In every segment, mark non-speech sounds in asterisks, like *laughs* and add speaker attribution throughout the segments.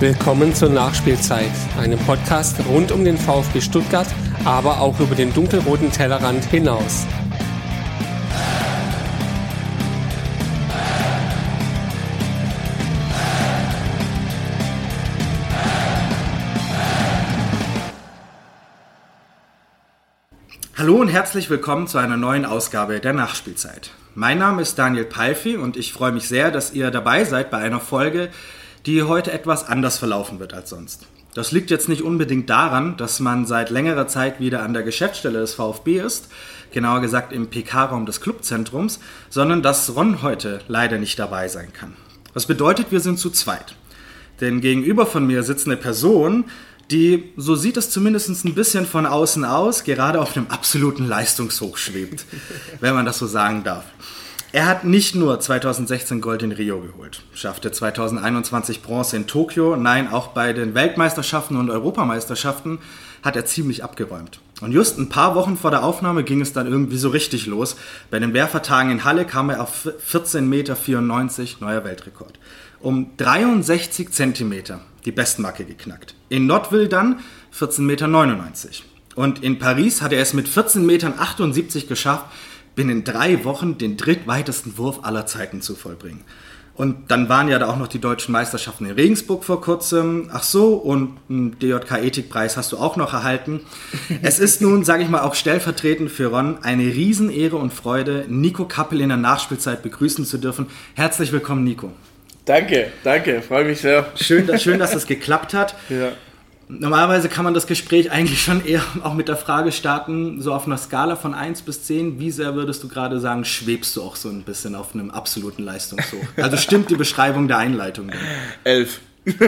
Speaker 1: Willkommen zur Nachspielzeit, einem Podcast rund um den VfB Stuttgart, aber auch über den dunkelroten Tellerrand hinaus.
Speaker 2: Hallo und herzlich willkommen zu einer neuen Ausgabe der Nachspielzeit. Mein Name ist Daniel Palfi und ich freue mich sehr, dass ihr dabei seid bei einer Folge, die heute etwas anders verlaufen wird als sonst. Das liegt jetzt nicht unbedingt daran, dass man seit längerer Zeit wieder an der Geschäftsstelle des VfB ist, genauer gesagt im PK-Raum des Clubzentrums, sondern dass Ron heute leider nicht dabei sein kann. Das bedeutet, wir sind zu zweit. Denn gegenüber von mir sitzt eine Person, die, so sieht es zumindest ein bisschen von außen aus, gerade auf einem absoluten Leistungshoch schwebt, *laughs* wenn man das so sagen darf. Er hat nicht nur 2016 Gold in Rio geholt, schaffte 2021 Bronze in Tokio, nein, auch bei den Weltmeisterschaften und Europameisterschaften hat er ziemlich abgeräumt. Und just ein paar Wochen vor der Aufnahme ging es dann irgendwie so richtig los. Bei den Werfertagen in Halle kam er auf 14,94 Meter, neuer Weltrekord. Um 63 Zentimeter die Bestmarke geknackt. In Notville dann 14,99 Meter. Und in Paris hat er es mit 14,78 Metern geschafft, binnen drei Wochen den drittweitesten Wurf aller Zeiten zu vollbringen. Und dann waren ja da auch noch die deutschen Meisterschaften in Regensburg vor kurzem. Ach so, und einen DJK-Ethikpreis hast du auch noch erhalten. *laughs* Es ist nun, sage ich mal, auch stellvertretend für Ron eine Riesenehre und Freude, Nico Kappel in der Nachspielzeit begrüßen zu dürfen. Herzlich willkommen, Nico.
Speaker 3: Danke, danke, freue mich sehr.
Speaker 2: Schön, dass, schön, dass *laughs* das geklappt hat. Ja. Normalerweise kann man das Gespräch eigentlich schon eher auch mit der Frage starten, so auf einer Skala von 1 bis 10, wie sehr würdest du gerade sagen, schwebst du auch so ein bisschen auf einem absoluten Leistungshoch? Also stimmt die Beschreibung der Einleitung? Denn?
Speaker 3: Elf. *laughs*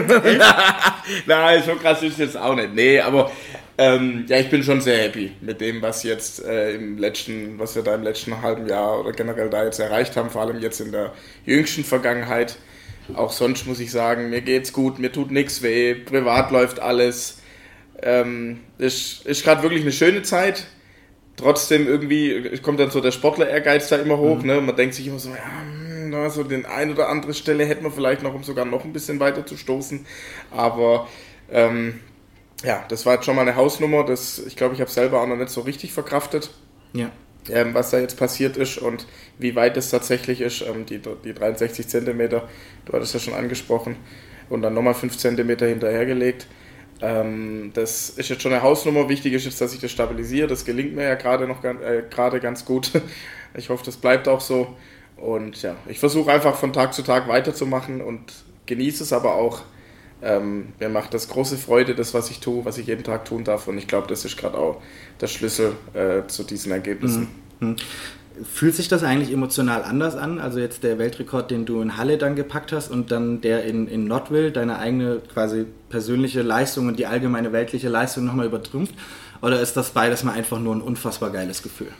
Speaker 3: Nein, so krass ist es jetzt auch nicht. Nee, aber ähm, ja, ich bin schon sehr happy mit dem, was jetzt äh, im letzten, was wir da im letzten halben Jahr oder generell da jetzt erreicht haben, vor allem jetzt in der jüngsten Vergangenheit. Auch sonst muss ich sagen, mir geht's gut, mir tut nichts weh, privat läuft alles. Ähm, ist ist gerade wirklich eine schöne Zeit. Trotzdem irgendwie kommt dann so der Sportler-Ehrgeiz da immer hoch. Mhm. Ne? Man denkt sich immer so, ja, hm, so den ein oder andere Stelle hätte man vielleicht noch, um sogar noch ein bisschen weiter zu stoßen. Aber ähm, ja, das war jetzt schon mal eine Hausnummer. Das, ich glaube, ich habe selber auch noch nicht so richtig verkraftet. Ja ähm, was da jetzt passiert ist und wie weit es tatsächlich ist. Ähm, die, die 63 cm, du hattest ja schon angesprochen, und dann nochmal 5 cm hinterhergelegt. Ähm, das ist jetzt schon eine Hausnummer. Wichtig ist jetzt, dass ich das stabilisiere. Das gelingt mir ja gerade noch äh, gerade ganz gut. *laughs* Ich hoffe, das bleibt auch so. Und ja, ich versuche einfach von Tag zu Tag weiterzumachen und genieße es aber auch. Ähm, mir macht das große Freude, das, was ich tue, was ich jeden Tag tun darf. Und ich glaube, das ist gerade auch der Schlüssel äh, zu diesen Ergebnissen. Mhm.
Speaker 2: Fühlt sich das eigentlich emotional anders an? Also jetzt der Weltrekord, den du in Halle dann gepackt hast und dann der in, in Notville, deine eigene quasi persönliche Leistung und die allgemeine weltliche Leistung nochmal übertrümpft? Oder ist das beides mal einfach nur ein unfassbar geiles Gefühl?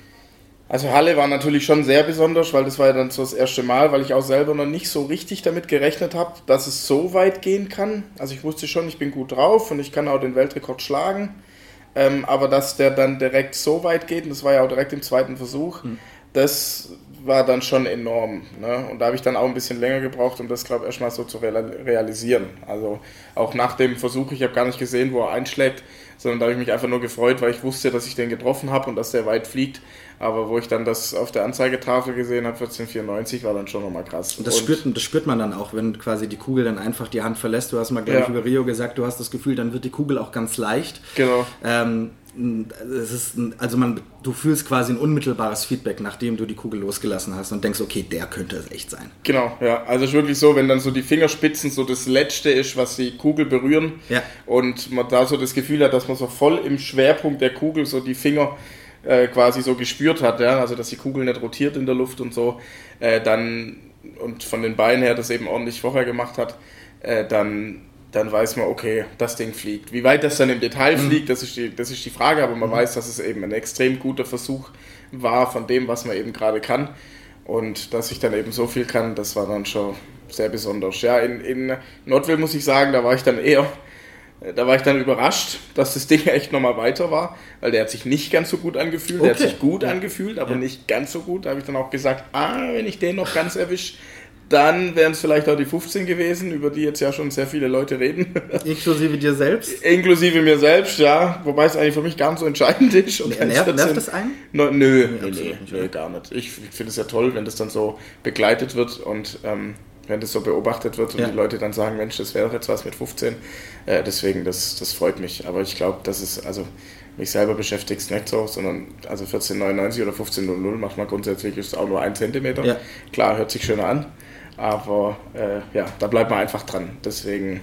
Speaker 3: Also Halle war natürlich schon sehr besonders, weil das war ja dann so das erste Mal, weil ich auch selber noch nicht so richtig damit gerechnet habe, dass es so weit gehen kann. Also ich wusste schon, ich bin gut drauf und ich kann auch den Weltrekord schlagen. Ähm, aber dass der dann direkt so weit geht, und das war ja auch direkt im zweiten Versuch, mhm. das war dann schon enorm. Ne? Und da habe ich dann auch ein bisschen länger gebraucht, um das, glaube ich, erstmal so zu realisieren. Also auch nach dem Versuch, ich habe gar nicht gesehen, wo er einschlägt, sondern da habe ich mich einfach nur gefreut, weil ich wusste, dass ich den getroffen habe und dass der weit fliegt. Aber wo ich dann das auf der Anzeigetafel gesehen habe, 1494, war dann schon nochmal krass.
Speaker 2: Und das, und spürt, das spürt man dann auch, wenn quasi die Kugel dann einfach die Hand verlässt. Du hast mal, glaube ja. ich, über Rio gesagt, du hast das Gefühl, dann wird die Kugel auch ganz leicht. Genau. Ähm, es ist, also man, du fühlst quasi ein unmittelbares Feedback, nachdem du die Kugel losgelassen hast und denkst, okay, der könnte es echt sein.
Speaker 3: Genau, ja. Also es ist wirklich so, wenn dann so die Fingerspitzen so das Letzte ist, was die Kugel berühren ja. und man da so das Gefühl hat, dass man so voll im Schwerpunkt der Kugel so die Finger äh, quasi so gespürt hat, ja, also dass die Kugel nicht rotiert in der Luft und so, äh, dann und von den Beinen her das eben ordentlich vorher gemacht hat, äh, dann, dann weiß man, okay, das Ding fliegt. Wie weit das dann im Detail mhm. fliegt, das ist, die, das ist die Frage, aber man mhm. weiß, dass es eben ein extrem guter Versuch war von dem, was man eben gerade kann. Und dass ich dann eben so viel kann, das war dann schon sehr besonders. Ja, in, in Nordville muss ich sagen, da war ich dann eher da war ich dann überrascht, dass das Ding *laughs* echt nochmal weiter war, weil der hat sich nicht ganz so gut angefühlt. Okay. Der hat sich gut ja. angefühlt, aber ja. nicht ganz so gut. Da habe ich dann auch gesagt, ah, wenn ich den noch ganz erwische, Dann wären es vielleicht auch die 15 gewesen, über die jetzt ja schon sehr viele Leute reden. *laughs*
Speaker 2: Inklusive dir selbst?
Speaker 3: Inklusive mir selbst, ja. Wobei es eigentlich für mich gar nicht so entscheidend *laughs* ist. Und
Speaker 2: nervt, nervt das einen?
Speaker 3: No, nö, nee, nee, nee, nee, gar nicht. Ich finde es ja toll, wenn das dann so begleitet wird und ähm, wenn das so beobachtet wird und ja. die Leute dann sagen, Mensch, das wäre doch jetzt was mit 15. Äh, deswegen, das, das freut mich. Aber ich glaube, das ist, also mich selber beschäftigt es nicht so, sondern also 1499 oder 1500 macht man grundsätzlich ist auch nur ein Zentimeter. Ja. Klar, hört sich schöner an. Aber äh, ja, da bleibt man einfach dran. Deswegen,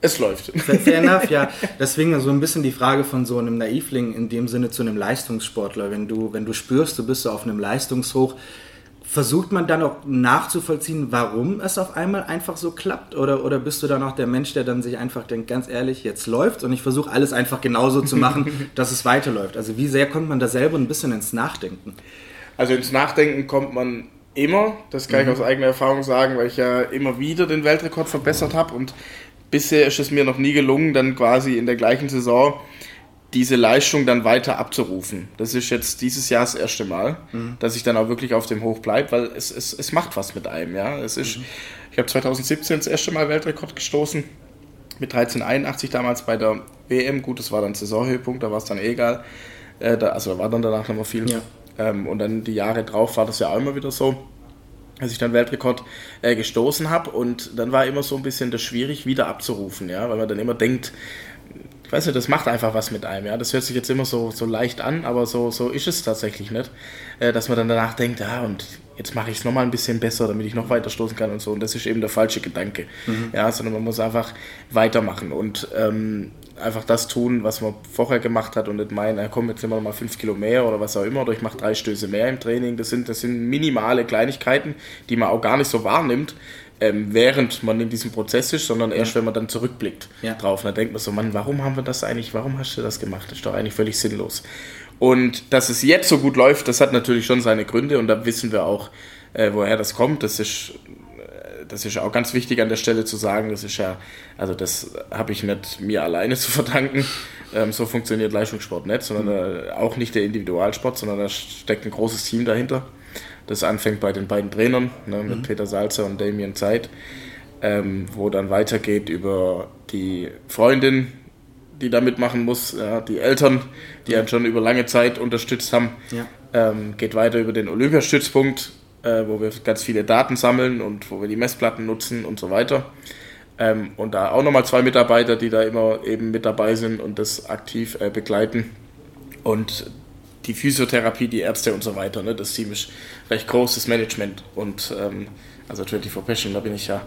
Speaker 3: es läuft.
Speaker 2: Fair enough, ja. *laughs* Deswegen so ein bisschen die Frage von so einem Naivling in dem Sinne zu einem Leistungssportler. Wenn du, wenn du spürst, du bist so auf einem Leistungshoch, versucht man dann auch nachzuvollziehen, warum es auf einmal einfach so klappt? Oder, oder bist du dann auch der Mensch, der dann sich einfach denkt, ganz ehrlich, jetzt läuft und ich versuche alles einfach genauso zu machen, *laughs* dass es weiterläuft? Also wie sehr kommt man da selber ein bisschen ins Nachdenken?
Speaker 3: Also ins Nachdenken kommt man immer, das kann mhm. ich aus eigener Erfahrung sagen, weil ich ja immer wieder den Weltrekord verbessert habe und bisher ist es mir noch nie gelungen, dann quasi in der gleichen Saison diese Leistung dann weiter abzurufen. Das ist jetzt dieses Jahr das erste Mal, mhm. dass ich dann auch wirklich auf dem Hoch bleibe, weil es, es, es macht was mit einem. Ja? Es ist, mhm. Ich habe 2017 das erste Mal Weltrekord gestoßen, mit 1381 damals bei der WM. Gut, das war dann Saisonhöhepunkt, da war es dann eh egal. Äh, da, also da war dann danach noch mal viel. Ja. Ähm, und dann die Jahre drauf war das ja auch immer wieder so, dass ich dann Weltrekord äh, gestoßen habe. Und dann war immer so ein bisschen das schwierig, wieder abzurufen, ja, weil man dann immer denkt, ich weiß nicht, das macht einfach was mit einem, ja. Das hört sich jetzt immer so, so leicht an, aber so, so ist es tatsächlich nicht. Äh, dass man dann danach denkt, ja, und jetzt mache ich es nochmal ein bisschen besser, damit ich noch weiter stoßen kann und so. Und das ist eben der falsche Gedanke. Mhm. Ja, sondern man muss einfach weitermachen und ähm, einfach das tun, was man vorher gemacht hat und nicht meinen, ja, komm, jetzt nehmen wir mal fünf Kilo mehr oder was auch immer, oder ich mache drei Stöße mehr im Training. Das sind, das sind minimale Kleinigkeiten, die man auch gar nicht so wahrnimmt, ähm, während man in diesem Prozess ist, sondern erst, wenn man dann zurückblickt ja. drauf. Und dann denkt man so, Mann, warum haben wir das eigentlich, warum hast du das gemacht? Das ist doch eigentlich völlig sinnlos. Und dass es jetzt so gut läuft, das hat natürlich schon seine Gründe und da wissen wir auch, äh, woher das kommt. Das ist das ist auch ganz wichtig an der Stelle zu sagen, das ist ja, also das habe ich nicht mir alleine *laughs* zu verdanken. Ähm, so funktioniert Leistungssport nicht, sondern äh, auch nicht der Individualsport, sondern da steckt ein großes Team dahinter. Das anfängt bei den beiden Trainern, ne, mit mhm. Peter Salzer und Damien Zeit, ähm, wo dann weitergeht über die Freundin, die da mitmachen muss, ja, die Eltern, die ja. einen schon über lange Zeit unterstützt haben. Ja. Ähm, geht weiter über den Olympiastützpunkt, äh, wo wir ganz viele Daten sammeln und wo wir die Messplatten nutzen und so weiter. Ähm, und da auch nochmal zwei Mitarbeiter, die da immer eben mit dabei sind und das aktiv äh, begleiten. Und die Physiotherapie, die Ärzte und so weiter. Ne? Das Team ist recht großes Management und ähm, also 24 Passion, da bin ich ja.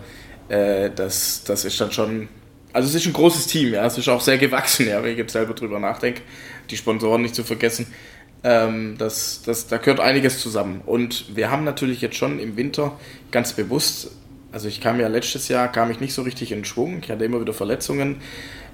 Speaker 3: Äh, das, das ist dann schon, also es ist ein großes Team, ja, es ist auch sehr gewachsen, ja, wenn ich jetzt selber drüber nachdenke. Die Sponsoren nicht zu vergessen. Ähm, das, das, da gehört einiges zusammen. Und wir haben natürlich jetzt schon im Winter ganz bewusst, also ich kam ja letztes Jahr, kam ich nicht so richtig in Schwung, ich hatte immer wieder Verletzungen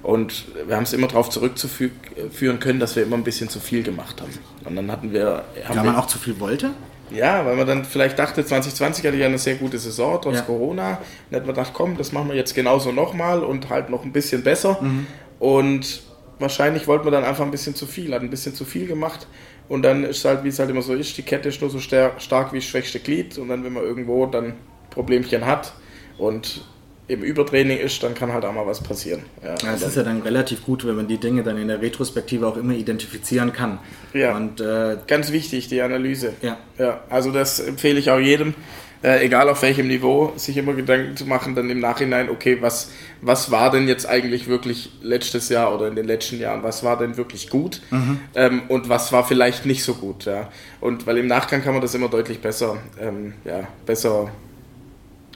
Speaker 3: und wir haben es immer darauf zurückzuführen können, dass wir immer ein bisschen zu viel gemacht haben. Und dann hatten wir...
Speaker 2: Haben
Speaker 3: weil
Speaker 2: man auch zu viel wollte?
Speaker 3: Ja, weil man dann vielleicht dachte, 2020 hatte ich ja eine sehr gute Saison, trotz ja. Corona. Dann hat man gedacht, komm, das machen wir jetzt genauso nochmal und halt noch ein bisschen besser. Mhm. Und wahrscheinlich wollte man dann einfach ein bisschen zu viel, hat ein bisschen zu viel gemacht und dann ist es halt, wie es halt immer so ist, die Kette ist nur so stark wie das schwächste Glied. Und dann, wenn man irgendwo dann Problemchen hat und im Übertraining ist, dann kann halt auch mal was passieren.
Speaker 2: Ja, ja es ist ja dann relativ gut, wenn man die Dinge dann in der Retrospektive auch immer identifizieren kann.
Speaker 3: Ja, und, äh, ganz wichtig, die Analyse. Ja. ja. Also das empfehle ich auch jedem, äh, egal auf welchem Niveau, sich immer Gedanken zu machen, dann im Nachhinein, okay, was, was war denn jetzt eigentlich wirklich letztes Jahr oder in den letzten Jahren, was war denn wirklich gut mhm. ähm, und was war vielleicht nicht so gut, ja. Und weil im Nachgang kann man das immer deutlich besser, ähm, ja, besser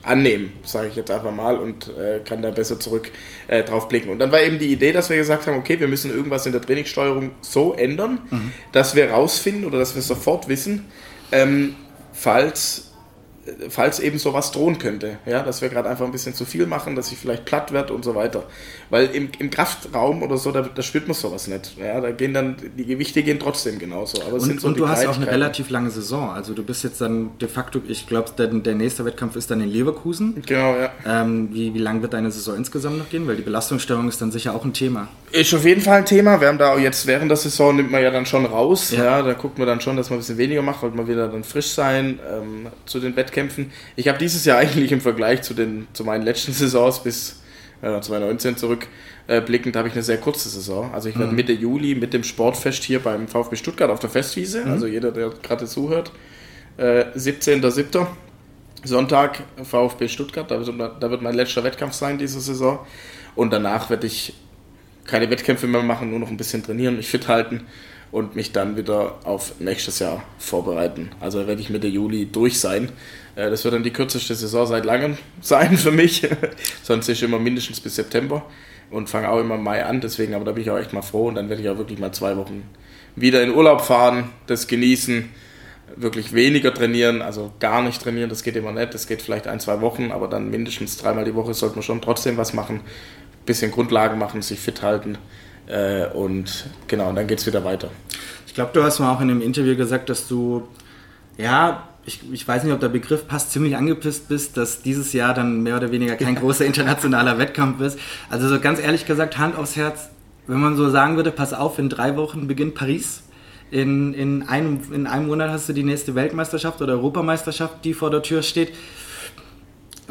Speaker 3: annehmen, sage ich jetzt einfach mal, und äh, kann da besser zurück äh, drauf blicken. Und dann war eben die Idee, dass wir gesagt haben, okay, wir müssen irgendwas in der Trainingssteuerung so ändern, mhm. dass wir rausfinden oder dass wir sofort wissen, ähm, falls falls eben sowas drohen könnte. Ja, dass wir gerade einfach ein bisschen zu viel machen, dass ich vielleicht platt werde und so weiter. Weil im, im Kraftraum oder so, da, da spürt man sowas nicht. Ja, da gehen dann, die Gewichte gehen trotzdem genauso.
Speaker 2: Aber und, so und du hast auch eine relativ lange Saison. Also du bist jetzt dann de facto, ich glaube, der, der nächste Wettkampf ist dann in Leverkusen.
Speaker 3: Genau, ja.
Speaker 2: Ähm, wie, wie lang wird deine Saison insgesamt noch gehen? Weil die Belastungssteuerung ist dann sicher auch ein Thema.
Speaker 3: Ist auf jeden Fall ein Thema. Wir haben da jetzt während der Saison nimmt man ja dann schon raus. Ja, ja da guckt man dann schon, dass man ein bisschen weniger macht, wollte man wieder dann frisch sein ähm, zu den Wettkämpfen. Ich habe dieses Jahr *laughs* eigentlich im Vergleich zu, den, zu meinen letzten Saisons bis äh, 2019 zurück äh, habe ich eine sehr kurze Saison. Also ich werde mhm. Mitte Juli mit dem Sportfest hier beim VfB Stuttgart auf der Festwiese, mhm. also jeder, der gerade zuhört, äh, 17.07. Sonntag VfB Stuttgart, da wird, da wird mein letzter Wettkampf sein diese Saison. Und danach werde ich keine Wettkämpfe mehr machen, nur noch ein bisschen trainieren, mich fit halten und mich dann wieder auf nächstes Jahr vorbereiten. Also werde ich Mitte Juli durch sein. Äh, das wird dann die kürzeste Saison seit langem *laughs* sein für mich. *laughs* Sonst ist immer mindestens bis September und fange auch immer im Mai an. Deswegen, aber da bin ich auch echt mal froh und dann werde ich auch wirklich mal zwei Wochen wieder in Urlaub fahren, das genießen, wirklich weniger trainieren, also gar nicht trainieren, das geht immer nicht. Das geht vielleicht ein, zwei Wochen, aber dann mindestens dreimal die Woche sollte man schon trotzdem was machen. Bisschen Grundlagen machen, sich fit halten äh, und genau, und dann geht es wieder weiter.
Speaker 2: Ich glaube, du hast mal auch in einem Interview gesagt, dass du, ja, ich, ich, weiß nicht, ob der Begriff passt, ziemlich angepisst bist, dass dieses Jahr dann mehr oder weniger kein *laughs* großer internationaler Wettkampf ist. Also so ganz ehrlich gesagt, Hand aufs Herz, wenn man so sagen würde, pass auf, in drei Wochen beginnt Paris. In, in, einem, in einem Monat hast du die nächste Weltmeisterschaft oder Europameisterschaft, die vor der Tür steht.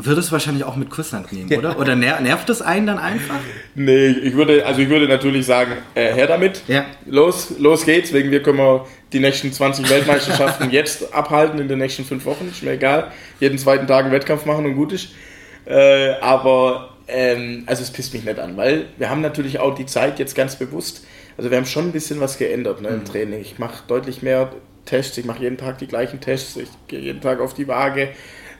Speaker 2: Würdest du wahrscheinlich auch mit Kusshand nehmen, oder? Oder ner nervt das einen dann einfach?
Speaker 3: Nee, ich würde, also ich würde natürlich sagen, äh, her damit. Ja. Los, los geht's. Wegen wir können wir die nächsten 20 Weltmeisterschaften *laughs* jetzt abhalten in den nächsten fünf Wochen. Ist mir egal. Jeden zweiten Tag einen Wettkampf machen und gut ist. Äh, aber ähm, also es pisst mich nicht an, weil wir haben natürlich auch die Zeit jetzt ganz bewusst. Also wir haben schon ein bisschen was geändert ne, im mhm. Training. Ich mache deutlich mehr Tests. Ich mache jeden Tag die gleichen Tests. Ich gehe jeden Tag auf die Waage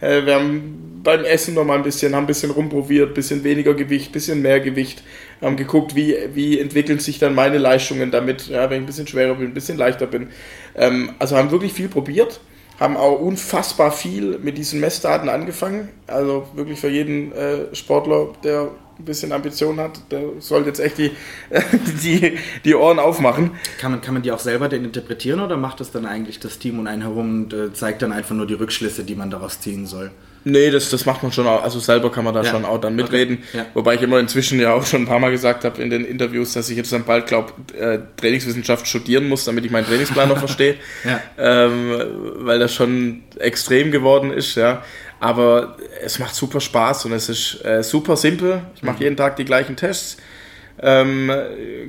Speaker 3: äh, wir haben beim Essen noch mal ein bisschen, haben ein bisschen rumprobiert, bisschen weniger Gewicht, bisschen mehr Gewicht, haben geguckt, wie, wie entwickeln sich dann meine Leistungen damit, ja, wenn ich ein bisschen schwerer bin, ein bisschen leichter bin. Ähm, also haben wirklich viel probiert, haben auch unfassbar viel mit diesen Messdaten angefangen. Also wirklich für jeden äh, Sportler, der ein bisschen Ambition hat, der sollte jetzt echt die, *laughs* die, die Ohren aufmachen.
Speaker 2: Kann man, kann man die auch selber denn interpretieren oder macht das dann eigentlich das Team um einen herum und äh, zeigt dann einfach nur die Rückschlüsse, die man daraus ziehen soll?
Speaker 3: Nee, das, das macht man schon auch. Also selber kann man da ja. schon auch dann mitreden. Okay. Ja. Wobei ich immer inzwischen ja auch schon ein paar Mal gesagt habe in den Interviews, dass ich jetzt dann bald, glaube äh, Trainingswissenschaft studieren muss, damit ich meinen Trainingsplan noch *laughs* verstehe. Ja. Ähm, weil das schon extrem geworden ist, ja. Aber es macht super Spaß und es ist äh, super simpel. Ich mache mhm. jeden Tag die gleichen Tests. Ähm,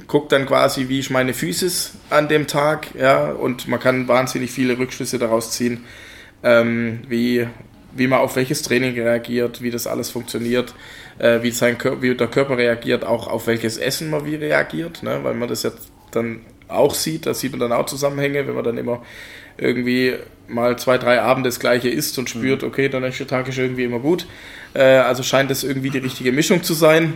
Speaker 3: guck dann quasi, wie ich meine Füße an dem Tag, ja, und man kann wahnsinnig viele Rückschlüsse daraus ziehen, ähm, wie, wie man auf welches Training reagiert, wie das alles funktioniert, äh, wie, sein wie der Körper reagiert, auch auf welches Essen man wie reagiert, ne, weil man das ja dann auch sieht, da sieht man dann auch Zusammenhänge, wenn man dann immer irgendwie mal zwei, drei Abende das gleiche isst und spürt, mhm. okay, der nächste Tag ist irgendwie immer gut. Äh, also scheint das irgendwie die richtige Mischung zu sein.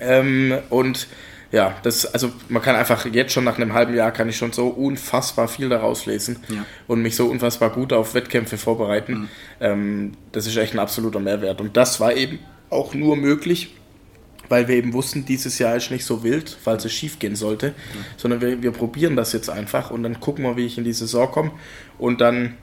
Speaker 3: Ähm, und ja, das, also man kann einfach jetzt schon nach einem halben Jahr kann ich schon so unfassbar viel daraus lesen ja. und mich so unfassbar gut auf Wettkämpfe vorbereiten. Mhm. Ähm, das ist echt ein absoluter Mehrwert. Und das war eben auch nur möglich, weil wir eben wussten, dieses Jahr ist nicht so wild, falls es schief gehen sollte, mhm. sondern wir, wir probieren das jetzt einfach und dann gucken wir, wie ich in die Saison komme und dann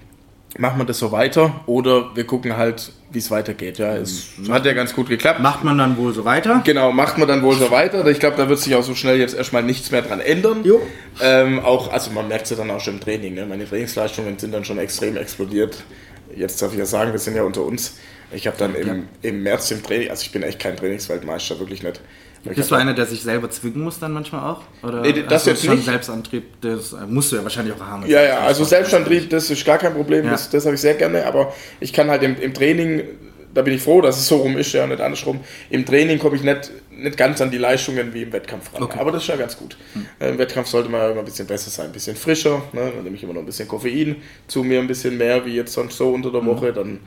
Speaker 3: machen wir das so weiter oder wir gucken halt, wie es weitergeht. Ja, es mhm. hat ja ganz gut geklappt.
Speaker 2: Macht man dann wohl so weiter?
Speaker 3: Genau, macht man dann wohl so weiter. Ich glaube, da wird sich auch so schnell jetzt erstmal nichts mehr dran ändern. Jo. Ähm, auch, also man merkt es ja dann auch schon im Training. Ne? Meine Trainingsleistungen sind dann schon extrem explodiert. Jetzt darf ich ja sagen, wir sind ja unter uns. Ich habe dann im, ja. im März im Training, also ich bin echt kein Trainingsweltmeister, wirklich nicht.
Speaker 2: Bist du einer, der sich selber zwingen muss dann manchmal auch?
Speaker 3: Oder nee, das jetzt schon nicht.
Speaker 2: Selbstantrieb, das musst du ja wahrscheinlich auch haben.
Speaker 3: Ja, ja, also Selbstantrieb, das ist gar kein Problem, ja. das, das habe ich sehr gerne, aber ich kann halt im, im Training, da bin ich froh, dass es so rum ist, ja, nicht andersrum. Im Training komme ich nicht, nicht ganz an die Leistungen wie im Wettkampf ran. Okay. Aber das ist ja ganz gut. Hm. Im Wettkampf sollte man immer ein bisschen besser sein, ein bisschen frischer, ne? dann nehme ich immer noch ein bisschen Koffein zu mir, ein bisschen mehr wie jetzt sonst so unter der hm. Woche, dann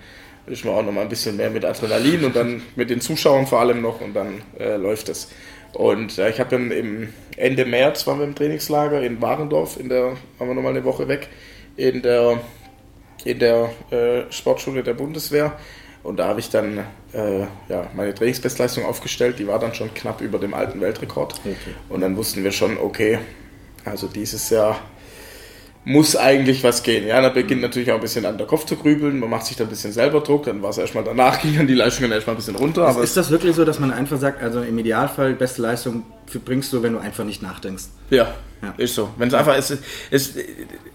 Speaker 3: ist man auch noch mal ein bisschen mehr mit Adrenalin und dann mit den Zuschauern vor allem noch und dann äh, läuft es. Und äh, ich habe dann im Ende März waren wir im Trainingslager in Warendorf, in der, waren wir nochmal eine Woche weg, in der, in der äh, Sportschule der Bundeswehr. Und da habe ich dann äh, ja, meine Trainingsbestleistung aufgestellt, die war dann schon knapp über dem alten Weltrekord. Okay. Und dann wussten wir schon, okay, also dieses Jahr muss eigentlich was gehen. Ja, da beginnt natürlich auch ein bisschen an der Kopf zu grübeln, man macht sich da ein bisschen selber Druck, dann war es erstmal danach, *laughs* ging dann die Leistung dann erstmal ein bisschen runter.
Speaker 2: Ist, ist das wirklich so, dass man einfach sagt, also im Idealfall beste Leistung bringst du, wenn du einfach nicht nachdenkst.
Speaker 3: Ja,
Speaker 2: Ja.
Speaker 3: ist so. Wenn es einfach ist, ist,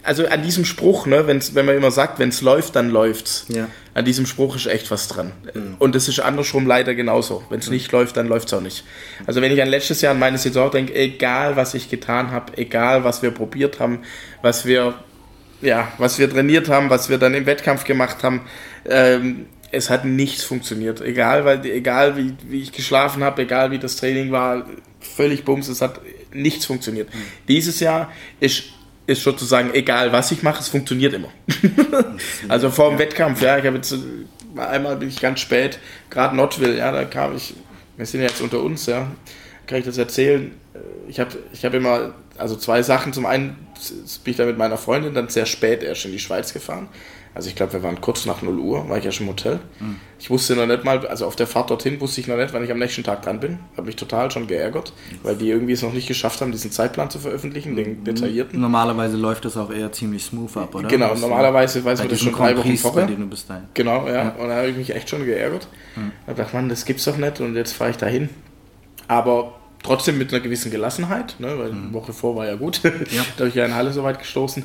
Speaker 3: also an diesem Spruch, ne, wenn's, wenn man immer sagt, wenn es läuft, dann läuft's.
Speaker 2: Ja.
Speaker 3: An diesem Spruch ist echt was dran. Und das ist andersrum leider genauso. Wenn es nicht läuft, dann läuft es auch nicht. Also wenn ich an letztes Jahr an meine Saison denke, egal was ich getan habe, egal was wir probiert haben, was wir, ja, was wir trainiert haben, was wir dann im Wettkampf gemacht haben, ähm, es hat nichts funktioniert. Egal, weil, egal wie, wie ich geschlafen habe, egal wie das Training war, völlig bums, es hat nichts funktioniert. Dieses Jahr ist, ist sozusagen egal, was ich mache, es funktioniert immer. *laughs* also vor dem Wettkampf, ja, ich habe jetzt äh, einmal bin ich ganz spät, gerade Notville, ja, da kam ich, wir sind jetzt unter uns, ja, kann ich das erzählen. Äh, Ich habe ich hab immer, also zwei Sachen. Zum einen bin ich da mit meiner Freundin dann sehr spät erst in die Schweiz gefahren. Also ich glaube, wir waren kurz nach 0 Uhr, war ich ja schon im Hotel. Ich wusste noch nicht mal, also auf der Fahrt dorthin wusste ich noch nicht, wann ich am nächsten Tag dran bin. Habe mich total schon geärgert, weil die irgendwie es noch nicht geschafft haben, diesen Zeitplan zu veröffentlichen, den detaillierten.
Speaker 2: Normalerweise läuft das auch eher ziemlich smooth ab, oder?
Speaker 3: Genau, normalerweise weiß man das schon drei Wochen vorher. Genau, ja. Und da habe ich mich echt schon geärgert. Da dachte man, das gibt's doch nicht und jetzt fahre ich dahin. Aber trotzdem mit einer gewissen Gelassenheit, ne, weil die Woche vor war ja gut. *laughs* da habe ich ja in Halle so weit gestoßen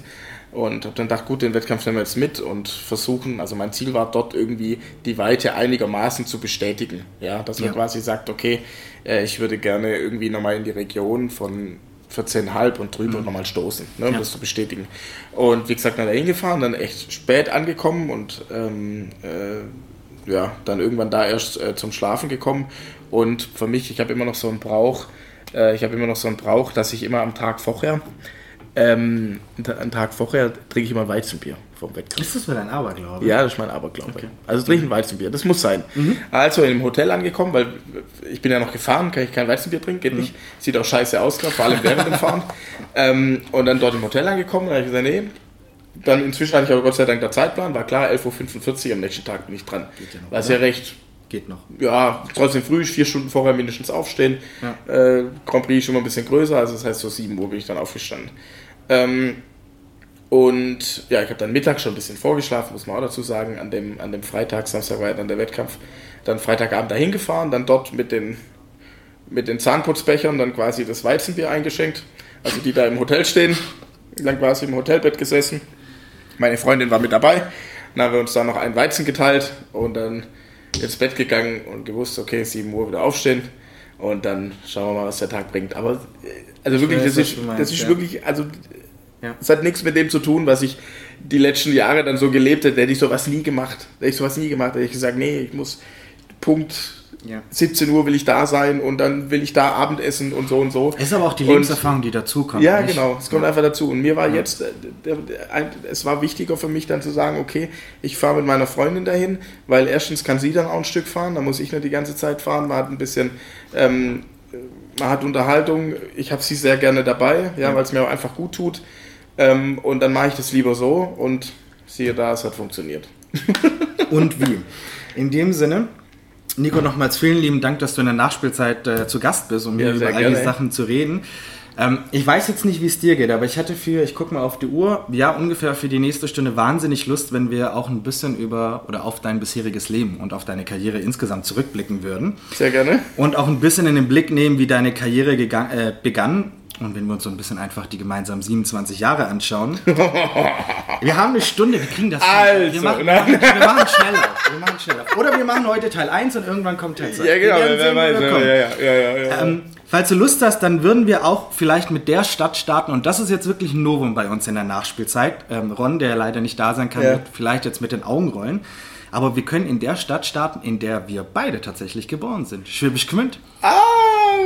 Speaker 3: und habe dann gedacht, gut, den Wettkampf nehmen wir jetzt mit und versuchen, also mein Ziel war dort irgendwie die Weite einigermaßen zu bestätigen. Ja, dass man
Speaker 2: Ja.
Speaker 3: quasi sagt, okay, äh, ich würde gerne irgendwie nochmal in die Region von 14,5 und drüber nochmal stoßen, ne, um
Speaker 2: Ja.
Speaker 3: das zu bestätigen. Und wie gesagt, dann da hingefahren, dann echt spät angekommen und ähm, äh, ja, dann irgendwann da erst äh, zum Schlafen gekommen. Und für mich, ich habe immer noch so einen Brauch, äh, ich habe immer noch so einen Brauch, dass ich immer am Tag vorher, ähm, einen Tag vorher trinke ich immer ein Weizenbier vom Wettkampf.
Speaker 2: Ist das für dein Aberglaube?
Speaker 3: Ja, das ist mein Aberglaube. Also trinke ein Weizenbier, das muss sein. Also im Hotel angekommen, weil ich bin ja noch gefahren, kann ich kein Weizenbier trinken, geht nicht. Sieht auch scheiße aus, gerade, vor allem während dem Fahren. Ähm, und dann dort im Hotel angekommen, da habe ich gesagt, nee. Dann inzwischen hatte ich aber Gott sei Dank der Zeitplan, war klar, 11.45 Uhr am nächsten Tag bin ich dran.
Speaker 2: ja noch,
Speaker 3: Was ja recht
Speaker 2: Geht noch.
Speaker 3: ja, trotzdem früh, vier Stunden vorher mindestens aufstehen.
Speaker 2: Ja.
Speaker 3: Äh, Grand Prix schon mal ein bisschen größer, also das heißt so 7 Uhr bin ich dann aufgestanden. Ähm, und ja, ich habe dann Mittag schon ein bisschen vorgeschlafen, muss man auch dazu sagen. An dem, an dem Freitag, Samstag war ja dann der Wettkampf. Dann Freitagabend dahin gefahren, dann dort mit den, mit den Zahnputzbechern dann quasi das Weizenbier eingeschenkt. Also die da im Hotel stehen. Dann quasi im Hotelbett gesessen. Meine Freundin war mit dabei. Dann haben wir uns da noch ein Weizen geteilt und dann ins Bett gegangen und gewusst, okay, 7 Uhr wieder aufstehen und dann schauen wir mal, was der Tag bringt. Aber äh, also wirklich,
Speaker 2: weiß,
Speaker 3: das ist,
Speaker 2: meinst,
Speaker 3: das ist
Speaker 2: ja.
Speaker 3: wirklich, also
Speaker 2: Ja.
Speaker 3: es hat nichts mit dem zu tun, was ich die letzten Jahre dann so gelebt hätte. Hätte ich sowas nie gemacht. Hätte ich sowas nie gemacht. Hätte ich gesagt, nee, ich muss Punkt
Speaker 2: Ja.
Speaker 3: 17 Uhr will ich da sein und dann will ich da Abendessen und so und so.
Speaker 2: Es ist aber auch die
Speaker 3: Und-
Speaker 2: Lebenserfahrung, die dazukommt.
Speaker 3: Ja,
Speaker 2: nicht?
Speaker 3: genau, es kommt einfach dazu. Und mir war jetzt, äh, es war wichtiger für mich dann zu sagen, okay, ich fahre mit meiner Freundin dahin, weil erstens kann sie dann auch ein Stück fahren, da muss ich nicht die ganze Zeit fahren, man hat ein bisschen, ähm, man hat Unterhaltung, ich habe sie sehr gerne dabei, ja, weil es mir auch einfach gut tut. Ähm, und dann mache ich das lieber so und siehe da, es hat funktioniert.
Speaker 2: Und wie. In dem Sinne, Nico, nochmals vielen lieben Dank, dass du in der Nachspielzeit äh, zu Gast bist, um
Speaker 3: Ja,
Speaker 2: hier über all
Speaker 3: gerne.
Speaker 2: die Sachen zu reden. Ähm, ich weiß jetzt nicht, wie es dir geht, aber ich hatte für, ich gucke mal auf die Uhr, ja, ungefähr für die nächste Stunde wahnsinnig Lust, wenn wir auch ein bisschen über oder auf dein bisheriges Leben und auf deine Karriere insgesamt zurückblicken würden.
Speaker 3: Sehr gerne.
Speaker 2: Und auch ein bisschen in den Blick nehmen, wie deine Karriere äh, begann. Und wenn wir uns so ein bisschen einfach die gemeinsamen 27 Jahre anschauen. *laughs* wir haben eine Stunde, wir kriegen das.
Speaker 3: Also,
Speaker 2: wir, machen,
Speaker 3: nein.
Speaker 2: wir machen schnell auf. Wir machen schnell auf. Oder wir machen heute Teil 1 und irgendwann kommt Teil 2.
Speaker 3: Ja, genau, wer
Speaker 2: sehen,
Speaker 3: weiß. Ja, ja, ja, ja, ja.
Speaker 2: Ähm, falls du Lust hast, dann würden wir auch vielleicht mit der Stadt starten. Und das ist jetzt wirklich ein Novum bei uns in der Nachspielzeit. Ähm, Ron, der leider nicht da sein kann,
Speaker 3: Ja.
Speaker 2: wird vielleicht jetzt mit den Augen rollen. Aber wir können in der Stadt starten, in der wir beide tatsächlich geboren sind. Schwäbisch Gmünd.
Speaker 3: ah,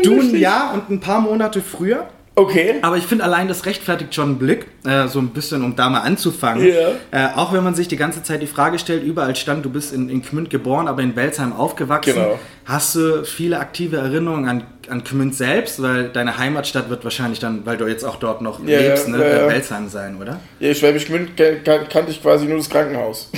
Speaker 2: Du ein. Jahr und ein paar Monate früher.
Speaker 3: Okay.
Speaker 2: Aber ich finde allein das rechtfertigt schon einen Blick, äh, so ein bisschen, um da mal anzufangen.
Speaker 3: Ja.
Speaker 2: Äh, auch wenn man sich die ganze Zeit die Frage stellt, überall stand, du bist in, in Gmünd geboren, aber in Belsheim aufgewachsen.
Speaker 3: Genau.
Speaker 2: Hast du viele aktive Erinnerungen an, an Gmünd selbst? Weil deine Heimatstadt wird wahrscheinlich dann, weil du jetzt auch dort noch
Speaker 3: Ja,
Speaker 2: lebst, ne,
Speaker 3: ja,
Speaker 2: äh. Belsheim sein, oder?
Speaker 3: Ja, Schwäbisch Gmünd kan- kannte ich quasi nur das Krankenhaus.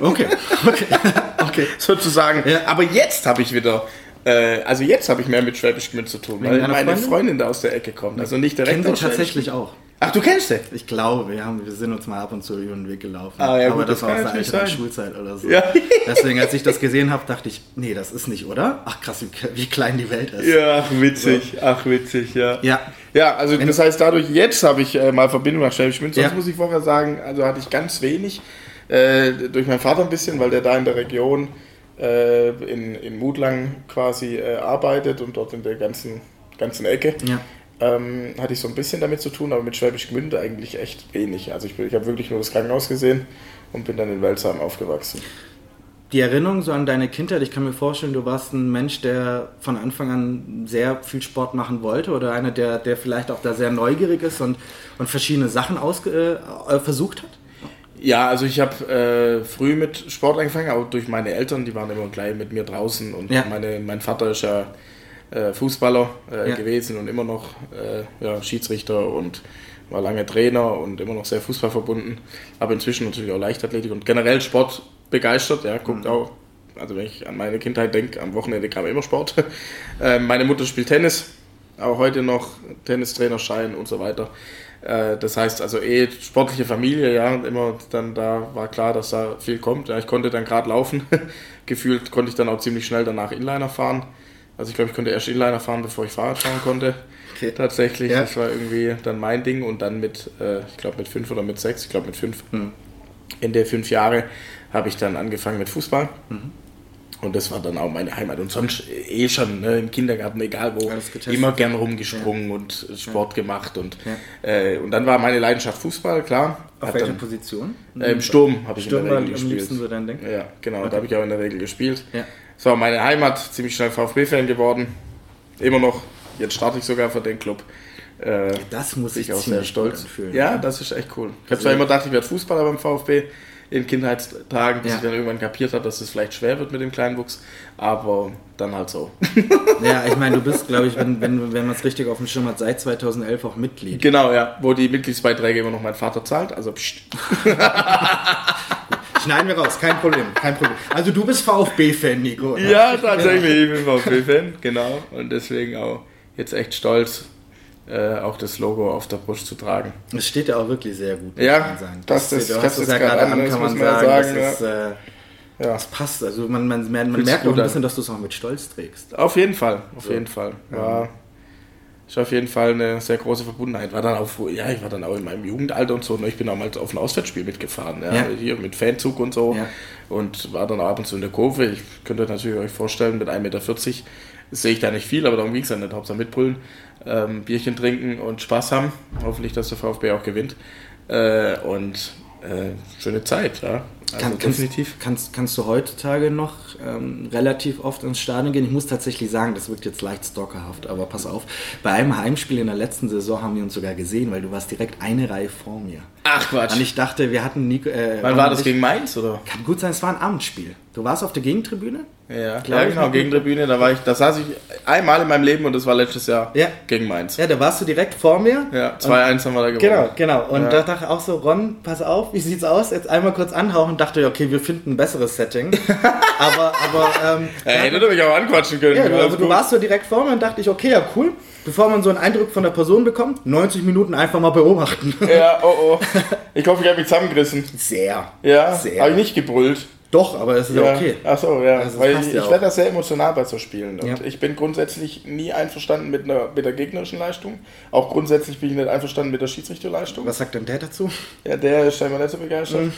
Speaker 2: Okay, *laughs* okay, *laughs* okay.
Speaker 3: sozusagen.
Speaker 2: Ja.
Speaker 3: Aber jetzt habe ich wieder, äh, also jetzt habe ich mehr mit Schwäbisch Gmünd zu tun, weil meine
Speaker 2: Freundin?
Speaker 3: Freundin? da aus der Ecke kommt. Also nicht direkt
Speaker 2: Kennen sie
Speaker 3: aus Schwäbisch
Speaker 2: tatsächlich auch.
Speaker 3: Ach, du kennst den?
Speaker 2: Ich glaube, wir, haben, wir sind uns mal ab und zu über den Weg gelaufen.
Speaker 3: Ah, ja,
Speaker 2: Aber
Speaker 3: gut,
Speaker 2: das,
Speaker 3: das
Speaker 2: war aus der
Speaker 3: sein.
Speaker 2: Schulzeit oder so.
Speaker 3: Ja. *laughs*
Speaker 2: Deswegen, als ich das gesehen habe, dachte ich, nee, das ist nicht, oder? Ach krass, wie, wie klein die Welt ist.
Speaker 3: Ja, ach, witzig. Ach, witzig, ja.
Speaker 2: Ja.
Speaker 3: Ja, also das heißt, dadurch, jetzt habe ich äh, mal Verbindung nach Schwäbisch Gmünd. Sonst
Speaker 2: Ja.
Speaker 3: muss ich vorher sagen, also hatte ich ganz wenig. Äh, durch meinen Vater ein bisschen, weil der da in der Region äh, in, in Mutlang quasi äh, arbeitet und dort in der ganzen, ganzen Ecke.
Speaker 2: Ja.
Speaker 3: Ähm, hatte ich so ein bisschen damit zu tun, aber mit Schwäbisch Gmünd eigentlich echt wenig. Also ich, ich habe wirklich nur das Krankenhaus gesehen und bin dann in Welsheim aufgewachsen.
Speaker 2: Die Erinnerung so an deine Kindheit, ich kann mir vorstellen, du warst ein Mensch, der von Anfang an sehr viel Sport machen wollte oder einer, der, der vielleicht auch da sehr neugierig ist und, und verschiedene Sachen ausge, äh, versucht hat?
Speaker 3: Ja, also ich habe äh, früh mit Sport angefangen, auch durch meine Eltern, die waren immer gleich mit mir draußen und
Speaker 2: Ja.
Speaker 3: meine, mein Vater ist ja äh, Fußballer äh,
Speaker 2: Ja.
Speaker 3: gewesen und immer noch äh, ja, Schiedsrichter und war lange Trainer und immer noch sehr Fußball verbunden, aber inzwischen natürlich auch Leichtathletik und generell Sport begeistert, ja, guckt
Speaker 2: Mhm.
Speaker 3: auch, also wenn ich an meine Kindheit denke, am Wochenende kam immer Sport. *laughs* äh, meine Mutter spielt Tennis, auch heute noch Tennistrainerschein und so weiter. Äh, Das heißt also eh sportliche Familie, ja, und immer dann da war klar, dass da viel kommt. Ja, ich konnte dann gerade laufen. *laughs* Gefühlt konnte ich dann auch ziemlich schnell danach Inliner fahren. Also ich glaube, ich konnte erst Inliner fahren, bevor ich Fahrrad fahren konnte.
Speaker 2: Okay.
Speaker 3: Tatsächlich,
Speaker 2: Ja.
Speaker 3: das war irgendwie dann mein Ding und dann mit, äh, ich glaube mit fünf oder mit sechs, ich glaube mit fünf,
Speaker 2: Hm.
Speaker 3: Ende fünf Jahre habe ich dann angefangen mit Fußball.
Speaker 2: Mhm.
Speaker 3: Und das war dann auch meine Heimat. Und sonst eh schon ne, im Kindergarten, egal wo, immer gern rumgesprungen und Sport gemacht. Und,
Speaker 2: Ja.
Speaker 3: äh, und dann war meine Leidenschaft Fußball, klar.
Speaker 2: Auf welcher
Speaker 3: dann,
Speaker 2: Position?
Speaker 3: äh, Im Sturm habe ich
Speaker 2: Sturm
Speaker 3: in der
Speaker 2: am
Speaker 3: Regel gespielt.
Speaker 2: liebsten so dein Ding?
Speaker 3: Ja, genau, da habe ich auch in der Regel gespielt.
Speaker 2: Ja.
Speaker 3: War meine Heimat, ziemlich schnell VfB-Fan geworden. Immer noch, jetzt starte ich sogar für den Club. Äh,
Speaker 2: Das muss
Speaker 3: ich auch sehr stolz.
Speaker 2: gut anfühlen.
Speaker 3: Ja, das ist echt cool. Ich habe zwar immer gedacht, ich werde Fußballer beim VfB in Kindheitstagen, bis
Speaker 2: Ja.
Speaker 3: ich dann irgendwann kapiert habe, dass es vielleicht schwer wird mit dem Kleinwuchs, aber dann halt so. *laughs*
Speaker 2: Ja, ich meine, du bist, glaube ich, wenn, wenn, wenn man es richtig auf dem Schirm hat, seit 2011 auch Mitglied.
Speaker 3: genau, ja, wo die Mitgliedsbeiträge immer noch mein Vater zahlt, also pst. *laughs*
Speaker 2: Schneiden wir raus, kein Problem, kein Problem. Also du bist VfB-Fan, Nico. oder?
Speaker 3: Ja, tatsächlich, ich bin VfB-Fan, genau, und deswegen auch jetzt echt stolz, äh, auch das Logo auf der Brust zu tragen.
Speaker 2: Es steht ja auch wirklich sehr gut, muss
Speaker 3: Ja,
Speaker 2: man sagen.
Speaker 3: das- das-
Speaker 2: du
Speaker 3: das
Speaker 2: hast es
Speaker 3: ist
Speaker 2: ja
Speaker 3: gerade an,
Speaker 2: kann
Speaker 3: muss
Speaker 2: man
Speaker 3: ja
Speaker 2: sagen.
Speaker 3: sagen,
Speaker 2: das, ist, äh,
Speaker 3: Ja.
Speaker 2: das passt. Also man, man, man, man merkt auch ein bisschen, dass du es auch mit Stolz trägst.
Speaker 3: Auf jeden Fall, auf
Speaker 2: So.
Speaker 3: jeden Fall. War, ist auf jeden Fall eine sehr große Verbundenheit. War dann auch, ja, ich war dann auch in meinem Jugendalter und so. ne, Ich bin auch mal auf ein Auswärtsspiel mitgefahren, ja,
Speaker 2: Ja.
Speaker 3: hier mit Fanzug und so.
Speaker 2: Ja.
Speaker 3: Und war dann auch ab und zu in der Kurve. Ich könnte natürlich euch vorstellen, mit 1,40 Meter sehe ich da nicht viel, aber darum ging es ja nicht. Hauptsache mitbrüllen, ähm, Bierchen trinken und Spaß haben. Hoffentlich, dass der VfB auch gewinnt. Äh, und äh, schöne Zeit, ja. Also
Speaker 2: Kann, kannst,
Speaker 3: definitiv.
Speaker 2: Kannst, kannst du heutzutage noch ähm, relativ oft ins Stadion gehen? Ich muss tatsächlich sagen, das wirkt jetzt leicht stalkerhaft, aber pass auf. Bei einem Heimspiel in der letzten Saison haben wir uns sogar gesehen, weil du warst direkt eine Reihe vor mir.
Speaker 3: Ach Quatsch.
Speaker 2: Und ich dachte, wir hatten Nico. Äh,
Speaker 3: Wann war das gegen Mainz, oder?
Speaker 2: Kann gut sein, es war ein Abendspiel. Du warst auf der Gegentribüne?
Speaker 3: Ja,
Speaker 2: Glaub
Speaker 3: ja
Speaker 2: ich
Speaker 3: genau,
Speaker 2: noch.
Speaker 3: gegen Tribüne, da war ich, da saß ich einmal in meinem Leben und das war letztes Jahr
Speaker 2: Ja.
Speaker 3: gegen Mainz.
Speaker 2: Ja, da warst du direkt vor mir.
Speaker 3: Ja, 2-1 haben wir da gewonnen.
Speaker 2: Genau, genau. Und
Speaker 3: Ja.
Speaker 2: da dachte ich auch so, Ron, pass auf, wie sieht's aus? Jetzt einmal kurz anhauchen und dachte, okay, wir finden ein besseres Setting. *laughs* aber, aber, ähm,
Speaker 3: Ja, hätte mich auch anquatschen können.
Speaker 2: ja, also du warst so direkt vor mir und dachte ich, okay, ja, cool. Bevor man so einen Eindruck von der Person bekommt, 90 Minuten einfach mal beobachten.
Speaker 3: Ja, oh oh. *laughs* Ich hoffe, ich habe mich zusammengerissen.
Speaker 2: Sehr.
Speaker 3: Ja,
Speaker 2: Sehr.
Speaker 3: habe ich nicht gebrüllt.
Speaker 2: Doch, aber es ist ja, okay.
Speaker 3: Ach so, ja.
Speaker 2: Also,
Speaker 3: Weil ich,
Speaker 2: ja
Speaker 3: ich werde da sehr emotional bei so Spielen. Und
Speaker 2: Ja.
Speaker 3: ich bin grundsätzlich nie einverstanden mit, einer, mit der gegnerischen Leistung. Auch grundsätzlich bin ich nicht einverstanden mit der Schiedsrichterleistung.
Speaker 2: Was sagt denn der dazu?
Speaker 3: Ja, der ist scheinbar nicht so begeistert.
Speaker 2: Mhm.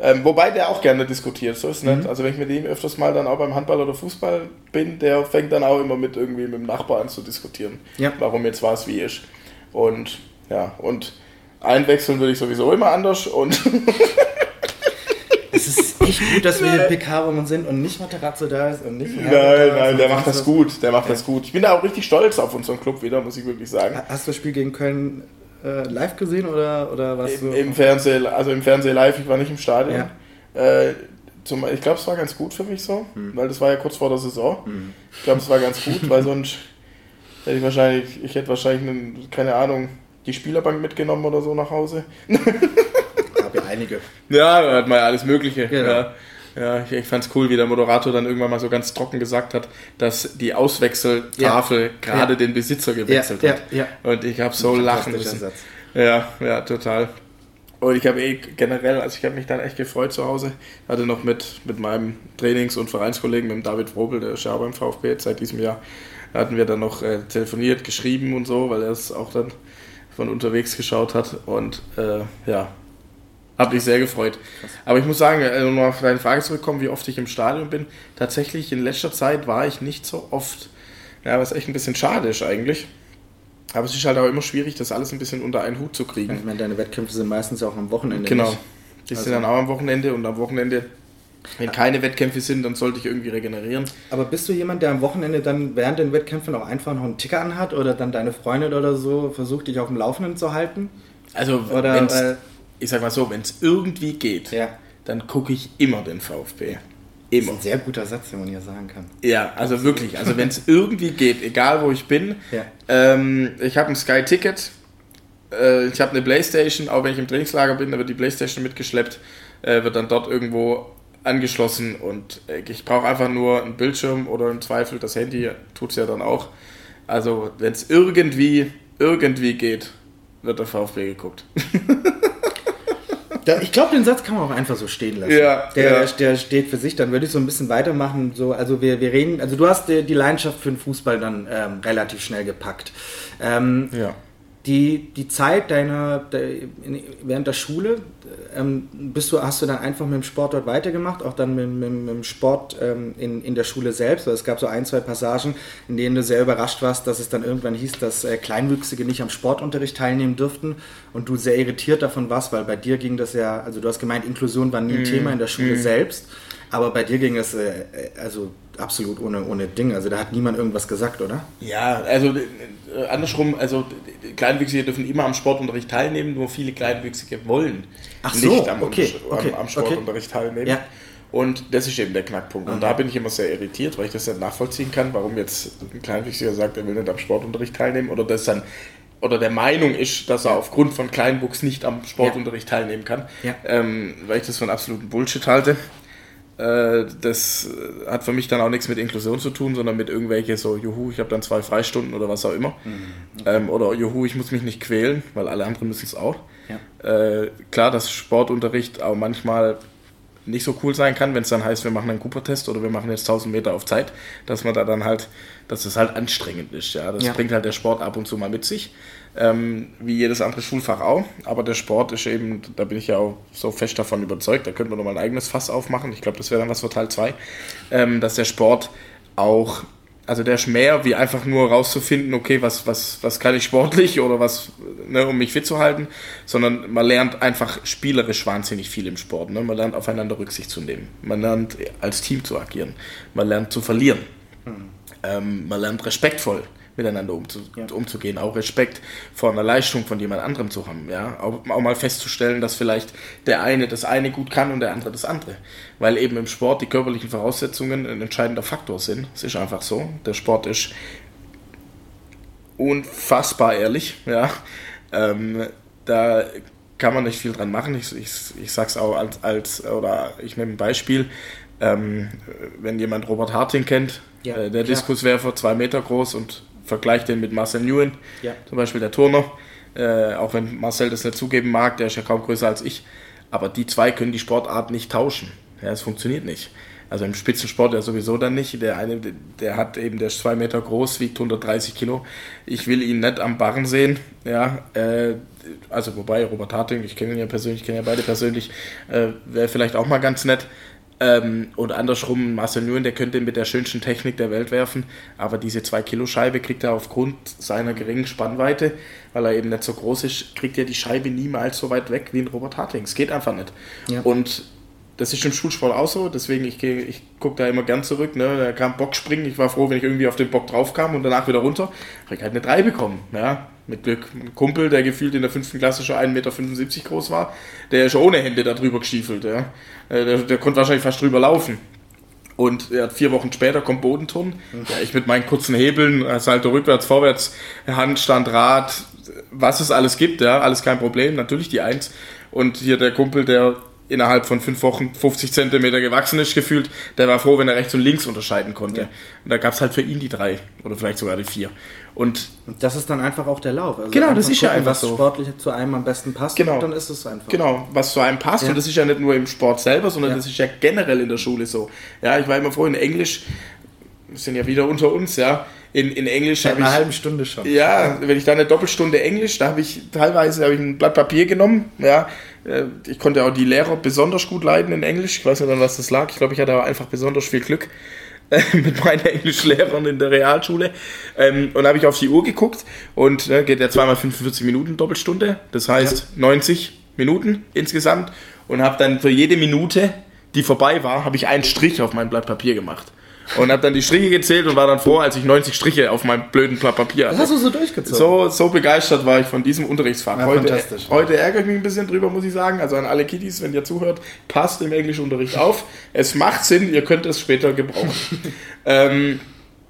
Speaker 3: Ähm, wobei der auch gerne diskutiert, so ist es nicht. Also wenn ich mit ihm öfters mal dann auch beim Handball oder Fußball bin, der fängt dann auch immer mit irgendwie mit dem Nachbar an zu diskutieren,
Speaker 2: Ja.
Speaker 3: warum jetzt was wie ist. Und ja, und einwechseln würde ich sowieso immer anders und *laughs*
Speaker 2: Es ist echt gut, dass wir in PK sind und nicht Materazzo da ist und nicht
Speaker 3: nein,
Speaker 2: ist
Speaker 3: nein, der macht das gut, der macht das gut. Ich bin da auch richtig stolz auf unseren Club wieder, muss ich wirklich sagen.
Speaker 2: Hast du das Spiel gegen Köln äh, live gesehen oder, oder was?
Speaker 3: Im, Im Fernsehen, also im Fernsehen live, ich war nicht im Stadion.
Speaker 2: Ja.
Speaker 3: Äh, zum, ich glaube, es war ganz gut für mich so, weil das war ja kurz vor der Saison. Ich glaube, es war ganz gut, weil sonst hätte ich wahrscheinlich, ich hätte wahrscheinlich, einen, keine Ahnung, die Spielerbank mitgenommen oder so nach Hause. *laughs*
Speaker 2: gab ja einige.
Speaker 3: Ja, da hat man ja alles Mögliche.
Speaker 2: Genau.
Speaker 3: Ja. Ja, ich, ich fand's cool, wie der Moderator dann irgendwann mal so ganz trocken gesagt hat, dass die Auswechseltafel gerade
Speaker 2: Ja.
Speaker 3: den Besitzer gewechselt
Speaker 2: Ja,
Speaker 3: hat.
Speaker 2: ja,
Speaker 3: Und ich habe so lachen müssen.
Speaker 2: Satz.
Speaker 3: Ja, ja, total. Und ich habe eh generell, also ich habe mich dann echt gefreut zu Hause. Hatte noch mit, mit meinem Trainings- und Vereinskollegen, mit dem David Wrobel, der ist ja beim VfB jetzt seit diesem Jahr, hatten wir dann noch äh, telefoniert, geschrieben und so, weil er es auch dann von unterwegs geschaut hat. Und äh, ja, habe mich sehr gefreut. Aber ich muss sagen, äh, um auf deine Frage zurückkommen, wie oft ich im Stadion bin. Tatsächlich in letzter Zeit war ich nicht so oft. Ja, was echt ein bisschen schade ist eigentlich. Aber es ist halt auch immer schwierig, das alles ein bisschen unter einen Hut zu kriegen.
Speaker 2: Ich meine, deine Wettkämpfe sind meistens auch am Wochenende.
Speaker 3: Genau.
Speaker 2: nicht?
Speaker 3: Die
Speaker 2: Also-
Speaker 3: sind dann auch am Wochenende und am Wochenende, wenn keine Wettkämpfe sind, dann sollte ich irgendwie regenerieren.
Speaker 2: Aber bist du jemand, der am Wochenende dann während den Wettkämpfen auch einfach noch einen Ticker anhat oder dann deine Freundin oder so versucht, dich auf dem Laufenden zu halten?
Speaker 3: Also,
Speaker 2: Oder,
Speaker 3: ich sag mal so, wenn es irgendwie geht,
Speaker 2: Ja.
Speaker 3: dann gucke ich immer den VfB.
Speaker 2: Das ist
Speaker 3: Immer.
Speaker 2: ein sehr guter Satz, den man hier sagen kann.
Speaker 3: Ja, also wirklich. Also wenn es *laughs* irgendwie geht, egal wo ich bin.
Speaker 2: Ja.
Speaker 3: Ähm, ich habe ein Sky-Ticket. Äh, ich habe eine Playstation. Auch wenn ich im Trainingslager bin, da wird die Playstation mitgeschleppt. Äh, wird dann dort irgendwo angeschlossen. Und äh, ich brauche einfach nur einen Bildschirm oder im Zweifel das Handy. Tut es ja dann auch. Also wenn es irgendwie, irgendwie geht, wird der VfB geguckt. *laughs*
Speaker 2: Da, ich glaube, den Satz kann man auch einfach so stehen lassen.
Speaker 3: Ja,
Speaker 2: der,
Speaker 3: ja.
Speaker 2: der steht für sich. Dann würde ich so ein bisschen weitermachen. So, also wir, wir reden, also du hast die, die Leidenschaft für den Fußball dann ähm, relativ schnell gepackt. Ähm,
Speaker 3: Ja.
Speaker 2: Die, die Zeit deiner de, in, während der Schule, ähm, bist du, hast du dann einfach mit dem Sport dort weitergemacht, auch dann mit, mit, mit dem Sport ähm, in, in der Schule selbst? Weil es gab so ein, zwei Passagen, in denen du sehr überrascht warst, dass es dann irgendwann hieß, dass äh, Kleinwüchsige nicht am Sportunterricht teilnehmen dürften und du sehr irritiert davon warst, weil bei dir ging das ja, also du hast gemeint, Inklusion war nie ein Thema in der Schule selbst, aber bei dir ging das äh, äh, also absolut ohne, ohne Ding. Also da hat niemand irgendwas gesagt, oder?
Speaker 3: Ja, also äh, andersrum, also Kleinwüchsige dürfen immer am Sportunterricht teilnehmen, nur viele Kleinwüchsige wollen
Speaker 2: Ach so,
Speaker 3: nicht am,
Speaker 2: okay,
Speaker 3: am,
Speaker 2: okay,
Speaker 3: am Sportunterricht teilnehmen.
Speaker 2: Ja.
Speaker 3: Und das ist eben der Knackpunkt. Und da bin ich immer sehr irritiert, weil ich das nicht nachvollziehen kann, warum jetzt ein Kleinwüchsiger sagt, er will nicht am Sportunterricht teilnehmen oder das dann oder der Meinung ist, dass er aufgrund von Kleinwuchs nicht am Sportunterricht teilnehmen kann,
Speaker 2: Ja.
Speaker 3: ähm, weil ich das für einen absoluten Bullshit halte. Äh, das äh, hat für mich dann auch nichts mit Inklusion zu tun, sondern mit irgendwelche so, juhu, ich habe dann zwei Freistunden oder was auch immer. Ähm, oder juhu, ich muss mich nicht quälen, weil alle anderen müssen es auch.
Speaker 2: Ja.
Speaker 3: Äh, klar, dass Sportunterricht auch manchmal nicht so cool sein kann, wenn es dann heißt, wir machen einen Cooper-Test oder wir machen jetzt 1000 Meter auf Zeit, dass man da dann halt, dass es halt anstrengend ist. Ja, das
Speaker 2: Ja.
Speaker 3: bringt halt der Sport ab und zu mal mit sich, ähm, wie jedes andere Schulfach auch. Aber der Sport ist eben, da bin ich ja auch so fest davon überzeugt, da könnten wir nochmal ein eigenes Fass aufmachen. Ich glaube, das wäre dann was für Teil 2, ähm, dass der Sport auch also der ist mehr wie einfach nur rauszufinden, okay, was, was, was kann ich sportlich oder was, ne, um mich fit zu halten, sondern man lernt einfach spielerisch wahnsinnig viel im Sport. Ne? Man lernt aufeinander Rücksicht zu nehmen. Man lernt als Team zu agieren. Man lernt zu verlieren. Ähm, man lernt respektvoll miteinander umzu
Speaker 2: Ja.
Speaker 3: umzugehen, auch Respekt vor einer Leistung von jemand anderem zu haben, ja, auch, auch mal festzustellen, dass vielleicht der eine das eine gut kann und der andere das andere, weil eben im Sport die körperlichen Voraussetzungen ein entscheidender Faktor sind. Es ist einfach so. Der Sport ist unfassbar ehrlich, ja. Ähm, da kann man nicht viel dran machen. Ich, ich, ich sag's auch als, als oder ich nehme ein Beispiel. Ähm, wenn jemand Robert Harting kennt,
Speaker 2: Ja,
Speaker 3: äh, der
Speaker 2: klar.
Speaker 3: Diskuswerfer, zwei Meter groß und vergleicht den mit Marcel Nguyen,
Speaker 2: Ja.
Speaker 3: zum Beispiel der Turner. Äh, auch wenn Marcel das nicht zugeben mag, der ist ja kaum größer als ich. Aber die zwei können die Sportart nicht tauschen. Ja, es funktioniert nicht. Also im Spitzensport ja sowieso dann nicht. Der eine, der hat eben, der ist zwei Meter groß, wiegt 130 Kilo. Ich will ihn nicht am Barren sehen. Ja, äh, also wobei Robert Harting, ich kenne ihn ja persönlich, ich kenne ja beide persönlich, äh, wäre vielleicht auch mal ganz nett. Ähm, und andersrum, Marcel Nguyen, der könnte mit der schönsten Technik der Welt werfen, aber diese 2-Kilo-Scheibe kriegt er aufgrund seiner geringen Spannweite, weil er eben nicht so groß ist, kriegt er die Scheibe niemals so weit weg wie ein Robert Harting. Es geht einfach nicht.
Speaker 2: Ja.
Speaker 3: Und das ist im Schulsport auch so, deswegen ich, ich gucke da immer gern zurück. Ne? Da kam Bockspringen, ich war froh, wenn ich irgendwie auf den Bock drauf kam und danach wieder runter. Habe ich halt eine 3 bekommen. Ja? Mit Glück. Ein Kumpel, der gefühlt in der fünften Klasse schon 1,75 Meter groß war, der ist schon ohne Hände da drüber gestiefelt. Ja? Äh, Der, der konnte wahrscheinlich fast drüber laufen. Und ja, vier Wochen später kommt Bodenturnen. Ja, ich mit meinen kurzen Hebeln, äh, Salto rückwärts, vorwärts, Handstand, Rad, was es alles gibt, ja, alles kein Problem. Natürlich die Eins. Und hier der Kumpel, der innerhalb von fünf Wochen 50 Zentimeter gewachsen ist, gefühlt, der war froh, wenn er rechts und links unterscheiden konnte. Ja. Und da gab es halt für ihn die drei oder vielleicht sogar die vier. Und,
Speaker 2: und das ist dann einfach auch der Lauf.
Speaker 3: Also genau, das ist gucken, ja einfach
Speaker 2: was so. sportlich zu einem am besten passt,
Speaker 3: genau.
Speaker 2: dann ist es einfach.
Speaker 3: Genau, was zu einem passt. Ja. Und das ist ja nicht nur im Sport selber, sondern ja. das ist ja generell in der Schule so. Ja, ich war immer froh in Englisch, wir sind ja wieder unter uns, ja. In, in Englisch
Speaker 2: habe ich. Eine halbe Stunde schon.
Speaker 3: Ja, wenn ich da eine Doppelstunde Englisch, da habe ich teilweise ich ein Blatt Papier genommen, ja. Äh, ich konnte auch die Lehrer besonders gut leiden in Englisch. Ich weiß nicht, an was das lag. Ich glaube, ich hatte aber einfach besonders viel Glück äh, *laughs* mit meinen Englischlehrern in der Realschule. Ähm, und habe ich auf die Uhr geguckt und ne, geht ja zweimal 45 Minuten Doppelstunde. Das heißt ja. 90 Minuten insgesamt. Und habe dann für jede Minute, die vorbei war, habe ich einen Strich auf mein Blatt Papier gemacht und habe dann die Striche gezählt und war dann froh, als ich 90 Striche auf meinem blöden Blatt Papier hatte.
Speaker 2: Das hast du so durchgezogen?
Speaker 3: So, so begeistert war ich von diesem Unterrichtsfach. Ja, heute, heute ärgere ich mich ein bisschen drüber, muss ich sagen. Also an alle Kiddies, wenn ihr zuhört, passt im Englischunterricht auf. Es macht Sinn, ihr könnt es später gebrauchen. *laughs* ähm,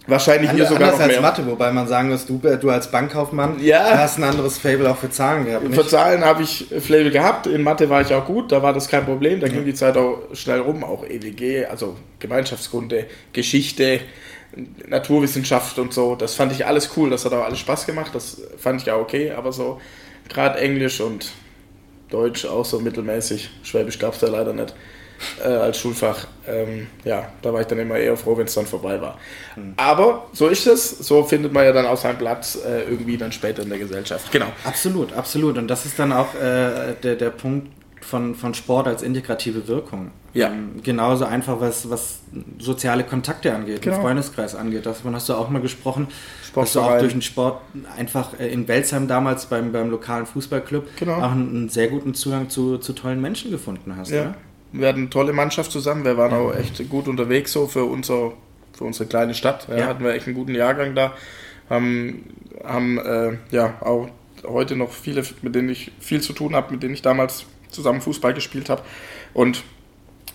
Speaker 3: Wahrscheinlich hier sogar
Speaker 2: noch mehr. als Mathe, wobei man sagen muss, du, du als Bankkaufmann
Speaker 3: ja.
Speaker 2: hast ein anderes Fable auch für Zahlen gehabt.
Speaker 3: Nicht? Für Zahlen habe ich Fable gehabt, in Mathe war ich auch gut, da war das kein Problem, da ja. ging die Zeit auch schnell rum, auch EWG, also Gemeinschaftskunde, Geschichte, Naturwissenschaft und so, das fand ich alles cool, das hat auch alles Spaß gemacht, das fand ich auch okay, aber so gerade Englisch und Deutsch auch so mittelmäßig, Schwäbisch gab es da leider nicht äh, als Schulfach. Ähm, ja, da war ich dann immer eher froh, wenn es dann vorbei war. Mhm. Aber so ist es, so findet man ja dann auch seinen Platz äh, irgendwie dann später in der Gesellschaft.
Speaker 2: Genau. Absolut, absolut. Und das ist dann auch äh, der, der Punkt von, von Sport als integrative Wirkung.
Speaker 3: Ja. Ähm,
Speaker 2: genauso einfach, was, was soziale Kontakte angeht, genau. Freundeskreis angeht. Davon hast du auch mal gesprochen, Sport dass du auch durch den Sport einfach äh, in Welsheim damals beim, beim lokalen Fußballclub
Speaker 3: genau.
Speaker 2: auch einen, einen, sehr guten Zugang zu, zu tollen Menschen gefunden hast.
Speaker 3: Ja. Ne? Wir hatten eine tolle Mannschaft zusammen. Wir waren auch echt gut unterwegs so für, unser, für unsere kleine Stadt. Ja, ja. Hatten wir echt einen guten Jahrgang da. Haben, haben äh, ja auch heute noch viele, mit denen ich viel zu tun habe, mit denen ich damals zusammen Fußball gespielt habe. Und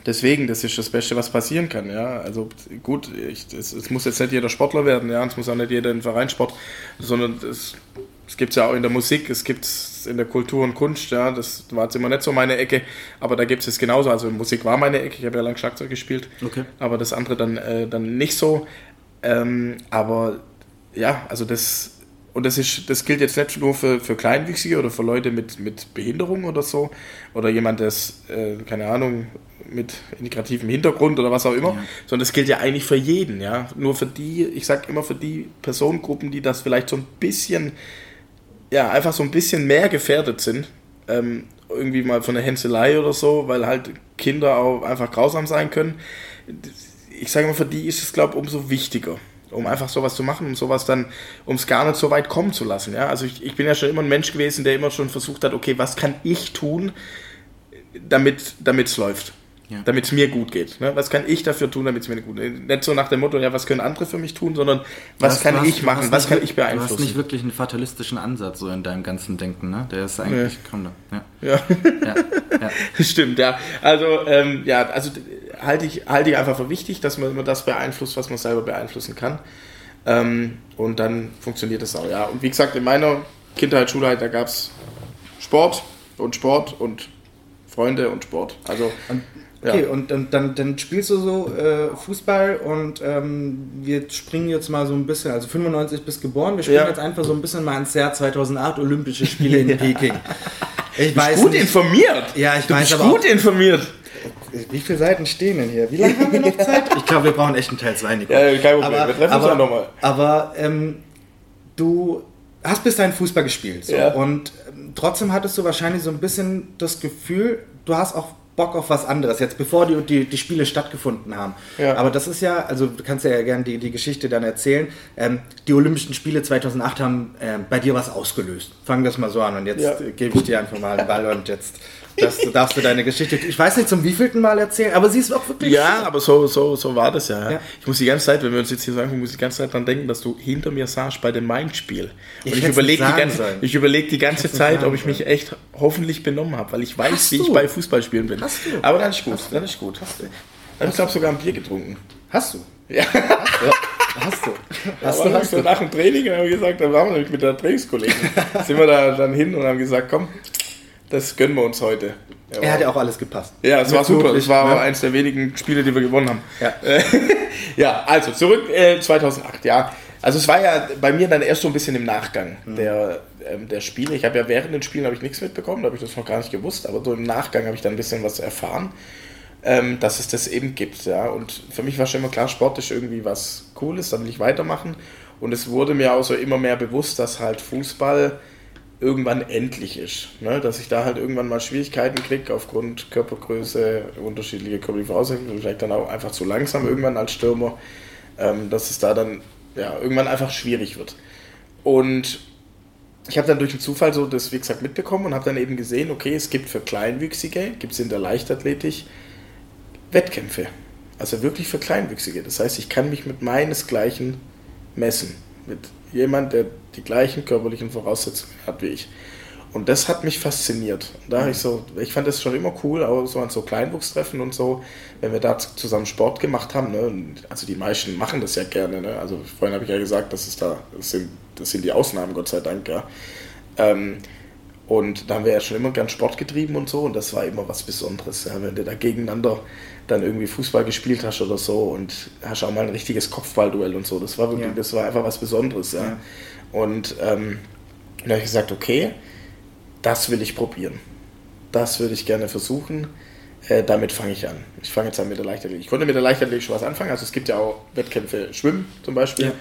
Speaker 3: deswegen, das ist das Beste, was passieren kann. Ja, also gut, es, muss jetzt nicht jeder Sportler werden, ja, es muss auch nicht jeder in Vereinssport, sondern es es gibt es ja auch in der Musik, es gibt es in der Kultur und Kunst, ja, das war jetzt immer nicht so meine Ecke, aber da gibt es es genauso. Also Musik war meine Ecke, ich habe ja lange Schlagzeug gespielt,
Speaker 2: okay.
Speaker 3: aber das andere dann, äh, dann nicht so. Ähm, aber ja, also das, und das, ist, das gilt jetzt nicht nur für, für Kleinwüchsige oder für Leute mit, mit Behinderung oder so, oder jemand, der äh, keine Ahnung, mit integrativem Hintergrund oder was auch immer, ja. sondern das gilt ja eigentlich für jeden, ja. Nur für die, ich sage immer für die Personengruppen, die das vielleicht so ein bisschen ja, einfach so ein bisschen mehr gefährdet sind. Ähm, irgendwie mal von der Hänselei oder so, weil halt Kinder auch einfach grausam sein können. Ich sage mal, für die ist es, glaube ich, umso wichtiger, um einfach sowas zu machen und sowas dann, um es gar nicht so weit kommen zu lassen. Ja? Also ich, ich bin ja schon immer ein Mensch gewesen, der immer schon versucht hat, okay, was kann ich tun, damit es läuft ja. damit es mir gut geht. Ne? Was kann ich dafür tun, damit es mir gut geht? Nicht so nach dem Motto, ja, was können andere für mich tun, sondern was hast, kann hast, ich machen, was kann ich beeinflussen? Du hast
Speaker 2: nicht wirklich einen fatalistischen Ansatz so in deinem ganzen Denken, ne? Der ist eigentlich, nee. komm da.
Speaker 3: Ja. Ja. ja. ja. *laughs* Stimmt, ja. Also, ähm, ja, also halte ich, halte ich einfach für wichtig, dass man immer das beeinflusst, was man selber beeinflussen kann. Ähm, und dann funktioniert das auch, ja. Und wie gesagt, in meiner Kindheit, Schulheit, da gab es Sport und Sport und Freunde und Sport. Also
Speaker 2: und Okay, ja. und, und dann, dann spielst du so äh, Fußball und ähm, wir springen jetzt mal so ein bisschen, also 95 bist geboren, wir springen ja. jetzt einfach so ein bisschen mal ins Jahr 2008, Olympische Spiele in *laughs* Peking.
Speaker 3: Ich du bist gut nicht. informiert.
Speaker 2: Ja, ich
Speaker 3: du
Speaker 2: weiß
Speaker 3: bist gut informiert.
Speaker 2: Wie viele Seiten stehen denn hier? Wie lange haben wir noch *laughs* Zeit? Ich glaube, wir brauchen echt einen Teil 2, Nico.
Speaker 3: Ja, kein Problem, aber, wir treffen
Speaker 2: aber,
Speaker 3: uns nochmal.
Speaker 2: Aber ähm, du hast bis dahin Fußball gespielt. So,
Speaker 3: ja.
Speaker 2: Und trotzdem hattest du wahrscheinlich so ein bisschen das Gefühl, du hast auch Bock auf was anderes, jetzt bevor die, die, die Spiele stattgefunden haben.
Speaker 3: Ja.
Speaker 2: Aber das ist ja, also du kannst ja gerne die, die Geschichte dann erzählen. Ähm, die Olympischen Spiele 2008 haben äh, bei dir was ausgelöst. Fangen wir das mal so an und jetzt ja. gebe ich dir einfach mal den Ball und jetzt das, darfst du deine Geschichte, ich weiß nicht zum wievielten Mal erzählen, aber sie ist auch wirklich.
Speaker 3: Ja, aber so, so, so war das ja. ja. Ich muss die ganze Zeit, wenn wir uns jetzt hier sagen, muss ich die ganze Zeit dran denken, dass du hinter mir saßt bei dem Main-Spiel. Und ich, ich überlege die, ganze, ich überleg die ganze Zeit, ob ich mich echt hoffentlich benommen habe, weil ich weiß, Hast wie du? ich bei Fußballspielen bin.
Speaker 2: Hast du?
Speaker 3: Aber dann ist gut, dann ist gut. Hast du? Dann habe ich glaube sogar ein Bier getrunken.
Speaker 2: Hast du?
Speaker 3: Ja.
Speaker 2: Hast du?
Speaker 3: Hast du? Hast du? Nach dem Training haben wir gesagt, da waren wir nämlich mit der Trainingskollegin. *laughs* sind wir da dann hin und haben gesagt, komm, Das gönnen wir uns heute.
Speaker 2: Er, er hat ja auch alles gepasst.
Speaker 3: Ja, es war super. Es war ne? eines der wenigen Spiele, die wir gewonnen haben.
Speaker 2: Ja, *laughs*
Speaker 3: ja also zurück äh, 2008. Ja, also es war ja bei mir dann erst so ein bisschen im Nachgang mhm. der, ähm, der Spiele. Ich habe ja während den Spielen habe ich nichts mitbekommen, da habe ich das noch gar nicht gewusst, aber so im Nachgang habe ich dann ein bisschen was erfahren, ähm, dass es das eben gibt. Ja. Und für mich war schon immer klar, Sport ist irgendwie was Cooles, dann will ich weitermachen. Und es wurde mir auch so immer mehr bewusst, dass halt Fußball irgendwann endlich ist. Ne? Dass ich da halt irgendwann mal Schwierigkeiten kriege aufgrund Körpergröße, unterschiedliche körperliche Voraussetzungen, vielleicht dann auch einfach zu langsam irgendwann als Stürmer, ähm, dass es da dann ja, irgendwann einfach schwierig wird. Und ich habe dann durch den Zufall so das, wie gesagt, mitbekommen und habe dann eben gesehen, okay, es gibt für Kleinwüchsige, gibt es in der Leichtathletik Wettkämpfe. Also wirklich für Kleinwüchsige. Das heißt, ich kann mich mit meinesgleichen messen. Mit jemand, der die gleichen körperlichen Voraussetzungen hat wie ich. Und das hat mich fasziniert. Da mhm. ich so, ich fand das schon immer cool, auch so an so Kleinwuchstreffen und so, wenn wir da zusammen Sport gemacht haben. Ne? Also die meisten machen das ja gerne. Ne? Also vorhin habe ich ja gesagt, das ist da, das sind, das sind die Ausnahmen, Gott sei Dank, ja. Ähm, und da haben wir ja schon immer gern Sport getrieben und so, und das war immer was Besonderes, ja? wenn du da gegeneinander dann irgendwie Fußball gespielt hast oder so und hast auch mal ein richtiges Kopfballduell und so. Das war wirklich, ja. das war einfach was Besonderes, ja. ja. Und ähm, da habe ich gesagt, okay, das will ich probieren. Das würde ich gerne versuchen. Äh, damit fange ich an. Ich fange jetzt an mit der Leichtathletik. Ich konnte mit der Leichtathletik schon was anfangen. Also es gibt ja auch Wettkämpfe Schwimmen zum Beispiel. Ja.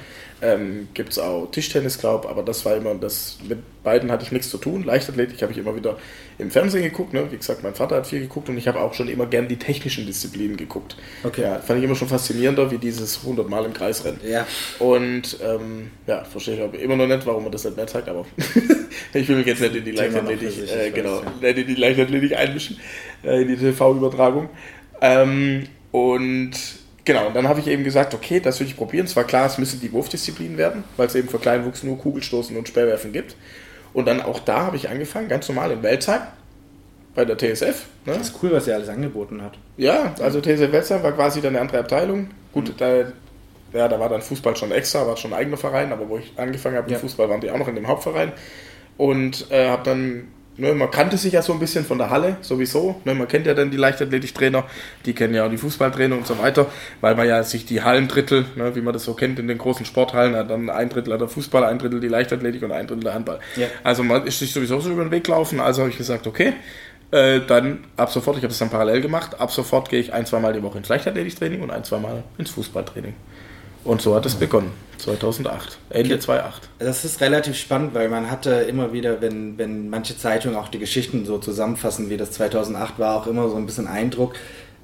Speaker 3: Ähm, Gibt es auch Tischtennis, glaube aber das war immer, das mit beiden hatte ich nichts zu tun. Leichtathletik habe ich immer wieder im Fernsehen geguckt. Ne? Wie gesagt, mein Vater hat viel geguckt und ich habe auch schon immer gern die technischen Disziplinen geguckt. Okay. Ja, fand ich immer schon faszinierender, wie dieses 100 Mal im Kreis rennen.
Speaker 2: Ja.
Speaker 3: Und ähm, ja, verstehe ich immer noch nicht, warum man das nicht mehr zeigt, aber *laughs* ich will mich jetzt nicht in die Leichtathletik, äh, genau, nicht in die Leichtathletik einmischen, äh, in die TV-Übertragung. Ähm, und Genau, und dann habe ich eben gesagt, okay, das will ich probieren. Es war klar, es müsse die Wurfdisziplin werden, weil es eben für Kleinwuchs nur Kugelstoßen und Speerwerfen gibt. Und dann auch da habe ich angefangen, ganz normal in Welzheim, bei der TSF.
Speaker 2: Ne? Das ist cool, was er alles angeboten hat.
Speaker 3: Ja, also TSF Welzheim war quasi dann eine andere Abteilung. Gut, mhm. da, ja, da war dann Fußball schon extra, war schon ein eigener Verein, aber wo ich angefangen habe, ja. Fußball waren die auch noch in dem Hauptverein. Und äh, habe dann Ne, man kannte sich ja so ein bisschen von der Halle sowieso. Ne, man kennt ja dann die Leichtathletiktrainer, die kennen ja auch die Fußballtrainer und so weiter, weil man ja sich die Hallendrittel, ne, wie man das so kennt in den großen Sporthallen, hat dann ein Drittel der Fußball, ein Drittel die Leichtathletik und ein Drittel der Handball. Ja. Also man ist sich sowieso so über den Weg gelaufen. Also habe ich gesagt, okay, äh, dann ab sofort, ich habe das dann parallel gemacht, ab sofort gehe ich ein, zwei Mal die Woche ins Leichtathletiktraining und ein, zwei Mal ins Fußballtraining. Und so hat es begonnen, 2008, Ende okay. 2008.
Speaker 2: Das ist relativ spannend, weil man hatte immer wieder, wenn, wenn manche Zeitungen auch die Geschichten so zusammenfassen, wie das 2008 war, auch immer so ein bisschen Eindruck.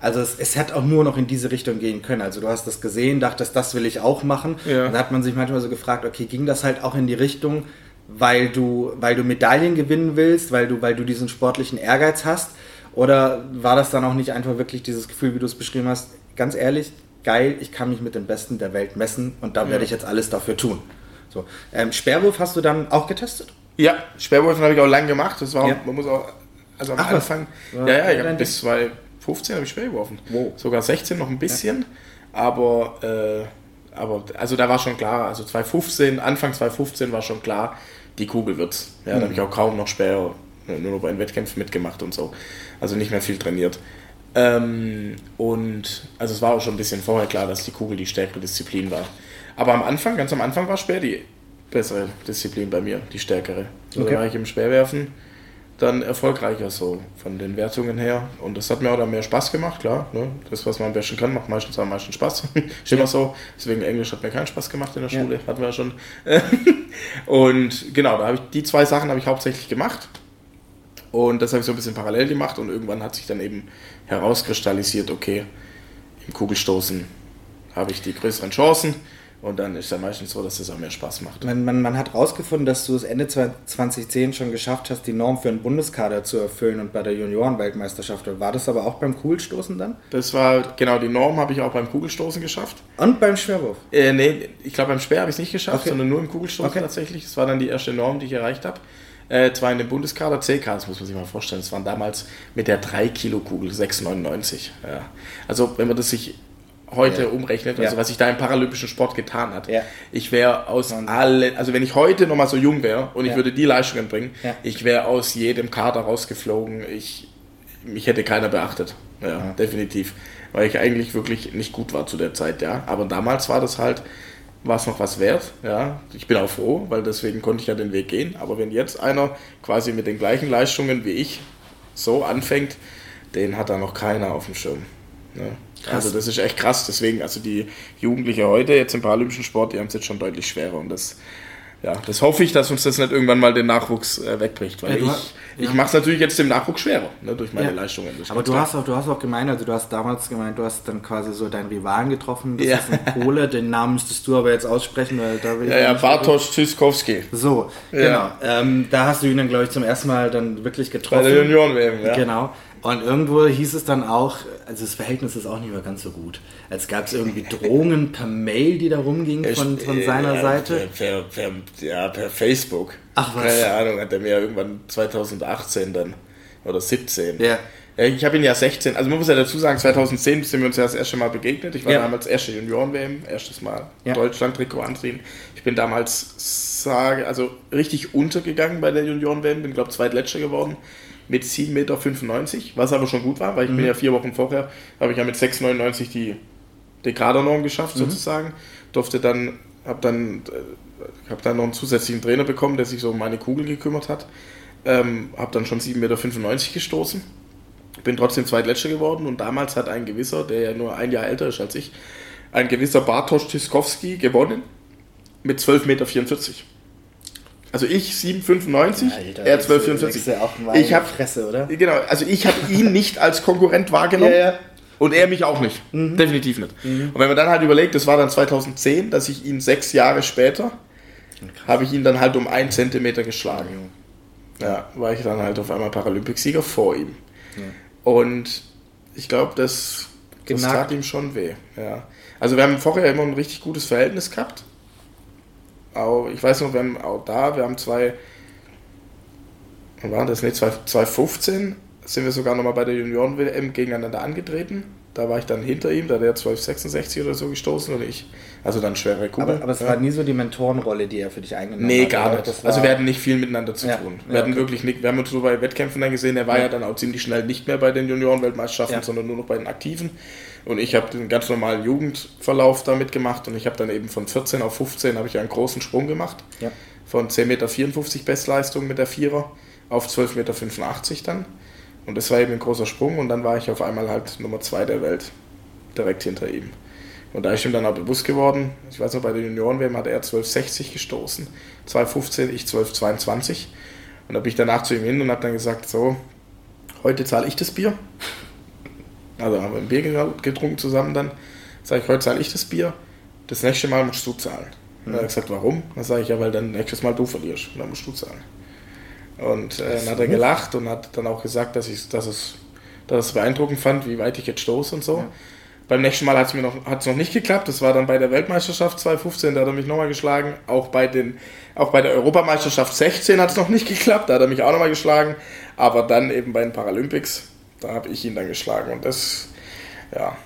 Speaker 2: Also es, es hätte auch nur noch in diese Richtung gehen können. Also du hast das gesehen, dachtest, das will ich auch machen. Ja. Und da hat man sich manchmal so gefragt, okay, ging das halt auch in die Richtung, weil du, weil du Medaillen gewinnen willst, weil du, weil du diesen sportlichen Ehrgeiz hast? Oder war das dann auch nicht einfach wirklich dieses Gefühl, wie du es beschrieben hast? Ganz ehrlich, geil, ich kann mich mit den Besten der Welt messen und da ja. werde ich jetzt alles dafür tun. So. Ähm, Sperrwurf hast du dann auch getestet?
Speaker 3: Ja, Sperrwurf habe ich auch lange gemacht. Das war, ja. man muss auch, also am Ach, Anfang, ja, ja, ich habe bis 2015 habe ich Speer geworfen. Wow. Sogar 16 noch ein bisschen, ja. aber, äh, aber also da war schon klar, also 2015, Anfang 2015 war schon klar, die Kugel wird's. Ja, mhm. da habe ich auch kaum noch Speer, nur noch bei den Wettkämpfen mitgemacht und so. Also nicht mehr viel trainiert. Ähm, und also es war auch schon ein bisschen vorher klar, dass die Kugel die stärkere Disziplin war. Aber am Anfang, ganz am Anfang war Speer die bessere Disziplin bei mir, die stärkere. So okay. war ich im Speerwerfen dann erfolgreicher so von den Wertungen her. Und das hat mir auch dann mehr Spaß gemacht, klar. Ne? Das, was man am besten kann, macht meistens am meisten Spaß. *laughs* Ist immer so. Deswegen Englisch hat mir keinen Spaß gemacht in der Schule, ja. hatten wir ja schon. *laughs* und genau, da habe ich die zwei Sachen habe ich hauptsächlich gemacht. Und das habe ich so ein bisschen parallel gemacht und irgendwann hat sich dann eben herauskristallisiert, okay, im Kugelstoßen habe ich die größeren Chancen und dann ist es ja meistens so, dass es auch mehr Spaß macht.
Speaker 2: Man, man, man hat herausgefunden, dass du es Ende 2010 schon geschafft hast, die Norm für einen Bundeskader zu erfüllen und bei der Juniorenweltmeisterschaft. War das aber auch beim Kugelstoßen dann?
Speaker 3: Das war, genau, die Norm habe ich auch beim Kugelstoßen geschafft.
Speaker 2: Und beim Schwerwurf?
Speaker 3: Äh, nee, ich glaube beim Speer habe ich es nicht geschafft, okay. sondern nur im Kugelstoßen okay. tatsächlich. Das war dann die erste Norm, die ich erreicht habe. Äh, zwar in dem Bundeskader CK, das muss man sich mal vorstellen, das waren damals mit der 3 Kilo Kugel 6,99. Ja. Also wenn man das sich heute
Speaker 2: Ja.
Speaker 3: umrechnet,
Speaker 2: Ja.
Speaker 3: also was sich da im paralympischen Sport getan hat.
Speaker 2: Ja.
Speaker 3: Ich wäre aus
Speaker 2: Und-
Speaker 3: allen, also wenn ich heute nochmal so jung wäre und ich
Speaker 2: Ja.
Speaker 3: würde die Leistungen bringen,
Speaker 2: Ja.
Speaker 3: ich wäre aus jedem Kader rausgeflogen. Ich, mich hätte keiner beachtet. Ja, definitiv. Weil ich eigentlich wirklich nicht gut war zu der Zeit, ja. Aber damals war das halt, war es noch was wert, ja. Ich bin auch froh, weil deswegen konnte ich ja den Weg gehen. Aber wenn jetzt einer quasi mit den gleichen Leistungen wie ich so anfängt, den hat da noch keiner auf dem Schirm. Ne? Also das ist echt krass. Deswegen, also die Jugendliche heute jetzt im paralympischen Sport, die haben es jetzt schon deutlich schwerer. Und das, ja, das hoffe ich, dass uns das nicht irgendwann mal den Nachwuchs äh, wegbricht. Weil
Speaker 2: Ja,
Speaker 3: ich,
Speaker 2: hast-
Speaker 3: ich
Speaker 2: ja.
Speaker 3: mache es natürlich jetzt dem Nachwuchs schwerer, ne, durch meine
Speaker 2: Ja.
Speaker 3: Leistungen.
Speaker 2: Aber du
Speaker 3: klar.
Speaker 2: hast, auch, du hast auch gemeint, also du hast damals gemeint, du hast dann quasi so deinen Rivalen getroffen, das
Speaker 3: Ja.
Speaker 2: ist ein Pole, den Namen müsstest du aber jetzt aussprechen, weil da will ich
Speaker 3: Ja, ja, Bartosz Tschüskowski.
Speaker 2: So,
Speaker 3: Ja.
Speaker 2: genau. Ähm, da hast du ihn dann, glaube ich, zum ersten Mal dann wirklich
Speaker 3: Bei
Speaker 2: getroffen.
Speaker 3: der Junioren-WM, ja.
Speaker 2: Genau. Und irgendwo hieß es dann auch, also das Verhältnis ist auch nicht mehr ganz so gut. Als gab es irgendwie *laughs* Drohungen per Mail, die da rumgingen von, von seiner
Speaker 3: ja,
Speaker 2: Seite.
Speaker 3: Per, per, ja, per Facebook.
Speaker 2: Ach, was?
Speaker 3: Keine Ahnung, hat er mir irgendwann 2018 dann oder 17.
Speaker 2: Ja.
Speaker 3: Ja, Ich habe ihn ja 16, also man muss ja dazu sagen, 2010 sind wir uns ja das erste Mal begegnet. Ich war
Speaker 2: Ja.
Speaker 3: damals erste Junioren-WM, erstes Mal
Speaker 2: Ja.
Speaker 3: Deutschland-Trikot anziehen. Ich bin damals, sage, also richtig untergegangen bei der Junioren-WM, bin glaube zweitletzter geworden mit 7,95 Meter, was aber schon gut war, weil ich
Speaker 2: Mhm.
Speaker 3: bin ja vier Wochen vorher, habe ich ja mit 6,99 die Dekadernorm geschafft
Speaker 2: Mhm.
Speaker 3: sozusagen. Durfte dann, habe dann, äh, hab dann noch einen zusätzlichen Trainer bekommen, der sich so um meine Kugel gekümmert hat. Ähm, habe dann schon 7,95 Meter gestoßen. Bin trotzdem zweitletzter geworden und damals hat ein gewisser, der ja nur ein Jahr älter ist als ich, ein gewisser Bartosz Tiskowski gewonnen mit 12,44 Meter. Also ich 7,95, er 12,44. Ich habe
Speaker 2: Fresse, oder?
Speaker 3: Genau, also ich habe ihn nicht als Konkurrent wahrgenommen.
Speaker 2: Ja, ja.
Speaker 3: Und er mich auch nicht. Definitiv nicht. Und wenn man dann halt überlegt, das war dann 2010, dass ich ihn sechs Jahre später, habe ich ihn dann halt um einen Zentimeter geschlagen. Ja, war ich dann halt auf einmal Paralympicsieger vor ihm. Und ich glaube, das, das
Speaker 2: Genagt.
Speaker 3: tat ihm schon weh. Ja. Also wir haben vorher immer ein richtig gutes Verhältnis gehabt. Auch, ich weiß noch, wir haben auch da, wir haben zwei, wann war das? Ne, 2015 sind wir sogar nochmal bei der Junioren-WM gegeneinander angetreten. Da war ich dann hinter ihm, da hat er 1266 oder so gestoßen und ich, also dann schwere Kugel.
Speaker 2: Aber, aber es
Speaker 3: ja.
Speaker 2: war nie so die Mentorenrolle, die er für dich eingenommen
Speaker 3: Nee,
Speaker 2: hat.
Speaker 3: gar
Speaker 2: oder?
Speaker 3: nicht. Also
Speaker 2: war-
Speaker 3: wir hatten nicht viel miteinander zu
Speaker 2: Ja.
Speaker 3: tun. Wir
Speaker 2: Ja,
Speaker 3: hatten
Speaker 2: okay.
Speaker 3: wirklich nicht, wir haben uns nur bei Wettkämpfen dann gesehen, er war ja, dann auch ziemlich schnell nicht mehr bei den Juniorenweltmeisterschaften, sondern nur noch bei den Aktiven. Und ich habe den ganz normalen Jugendverlauf damit gemacht und ich habe dann eben von 14 auf 15 habe ich einen großen Sprung gemacht. Von 10,54 Meter Bestleistung mit der Vierer auf 12,85 Meter dann. Und das war eben ein großer Sprung und dann war ich auf einmal halt Nummer 2 der Welt, direkt hinter ihm. Und da ist ihm dann auch bewusst geworden, ich weiß noch, bei den Junioren-WM hat er 12,60 gestoßen, 2,15, ich 12,22. Und da bin ich danach zu ihm hin und habe dann gesagt, so, heute zahle ich das Bier. Also haben wir ein Bier ge- getrunken zusammen dann. Sag ich, heute zahle ich das Bier, das nächste Mal musst du zahlen. Und dann hat er gesagt, warum? Dann sage ich, ja, weil dann nächstes Mal du verlierst und dann musst du zahlen. Und äh, dann hat er gelacht und hat dann auch gesagt, dass, ich, dass, es, dass es beeindruckend fand, wie weit ich jetzt stoße und so. Beim nächsten Mal hat es mir noch, hat's noch nicht geklappt. Das war dann bei der Weltmeisterschaft 2015, da hat er mich nochmal geschlagen. Auch bei, den, auch bei der Europameisterschaft 16 hat es noch nicht geklappt, da hat er mich auch nochmal geschlagen. Aber dann eben bei den Paralympics, da habe ich ihn dann geschlagen. Und das, ja.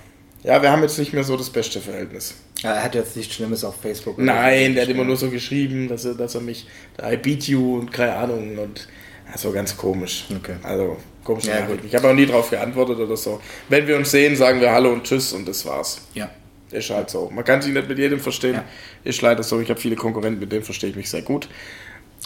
Speaker 3: Ja, wir haben jetzt nicht mehr so das beste Verhältnis.
Speaker 2: Er hat jetzt nichts Schlimmes auf Facebook.
Speaker 3: Nein,
Speaker 2: so
Speaker 3: der hat immer nur so geschrieben, dass er, dass er mich, I beat you und keine Ahnung und also ganz komisch.
Speaker 2: Okay.
Speaker 3: Also komisch.
Speaker 2: Ja,
Speaker 3: ich habe auch nie drauf geantwortet oder so. Wenn wir uns sehen, sagen wir Hallo und Tschüss und das war's.
Speaker 2: Ja.
Speaker 3: Ist halt so. Man kann sich nicht mit jedem verstehen.
Speaker 2: Ja.
Speaker 3: Ist leider so. Ich habe viele Konkurrenten, mit denen verstehe ich mich sehr gut.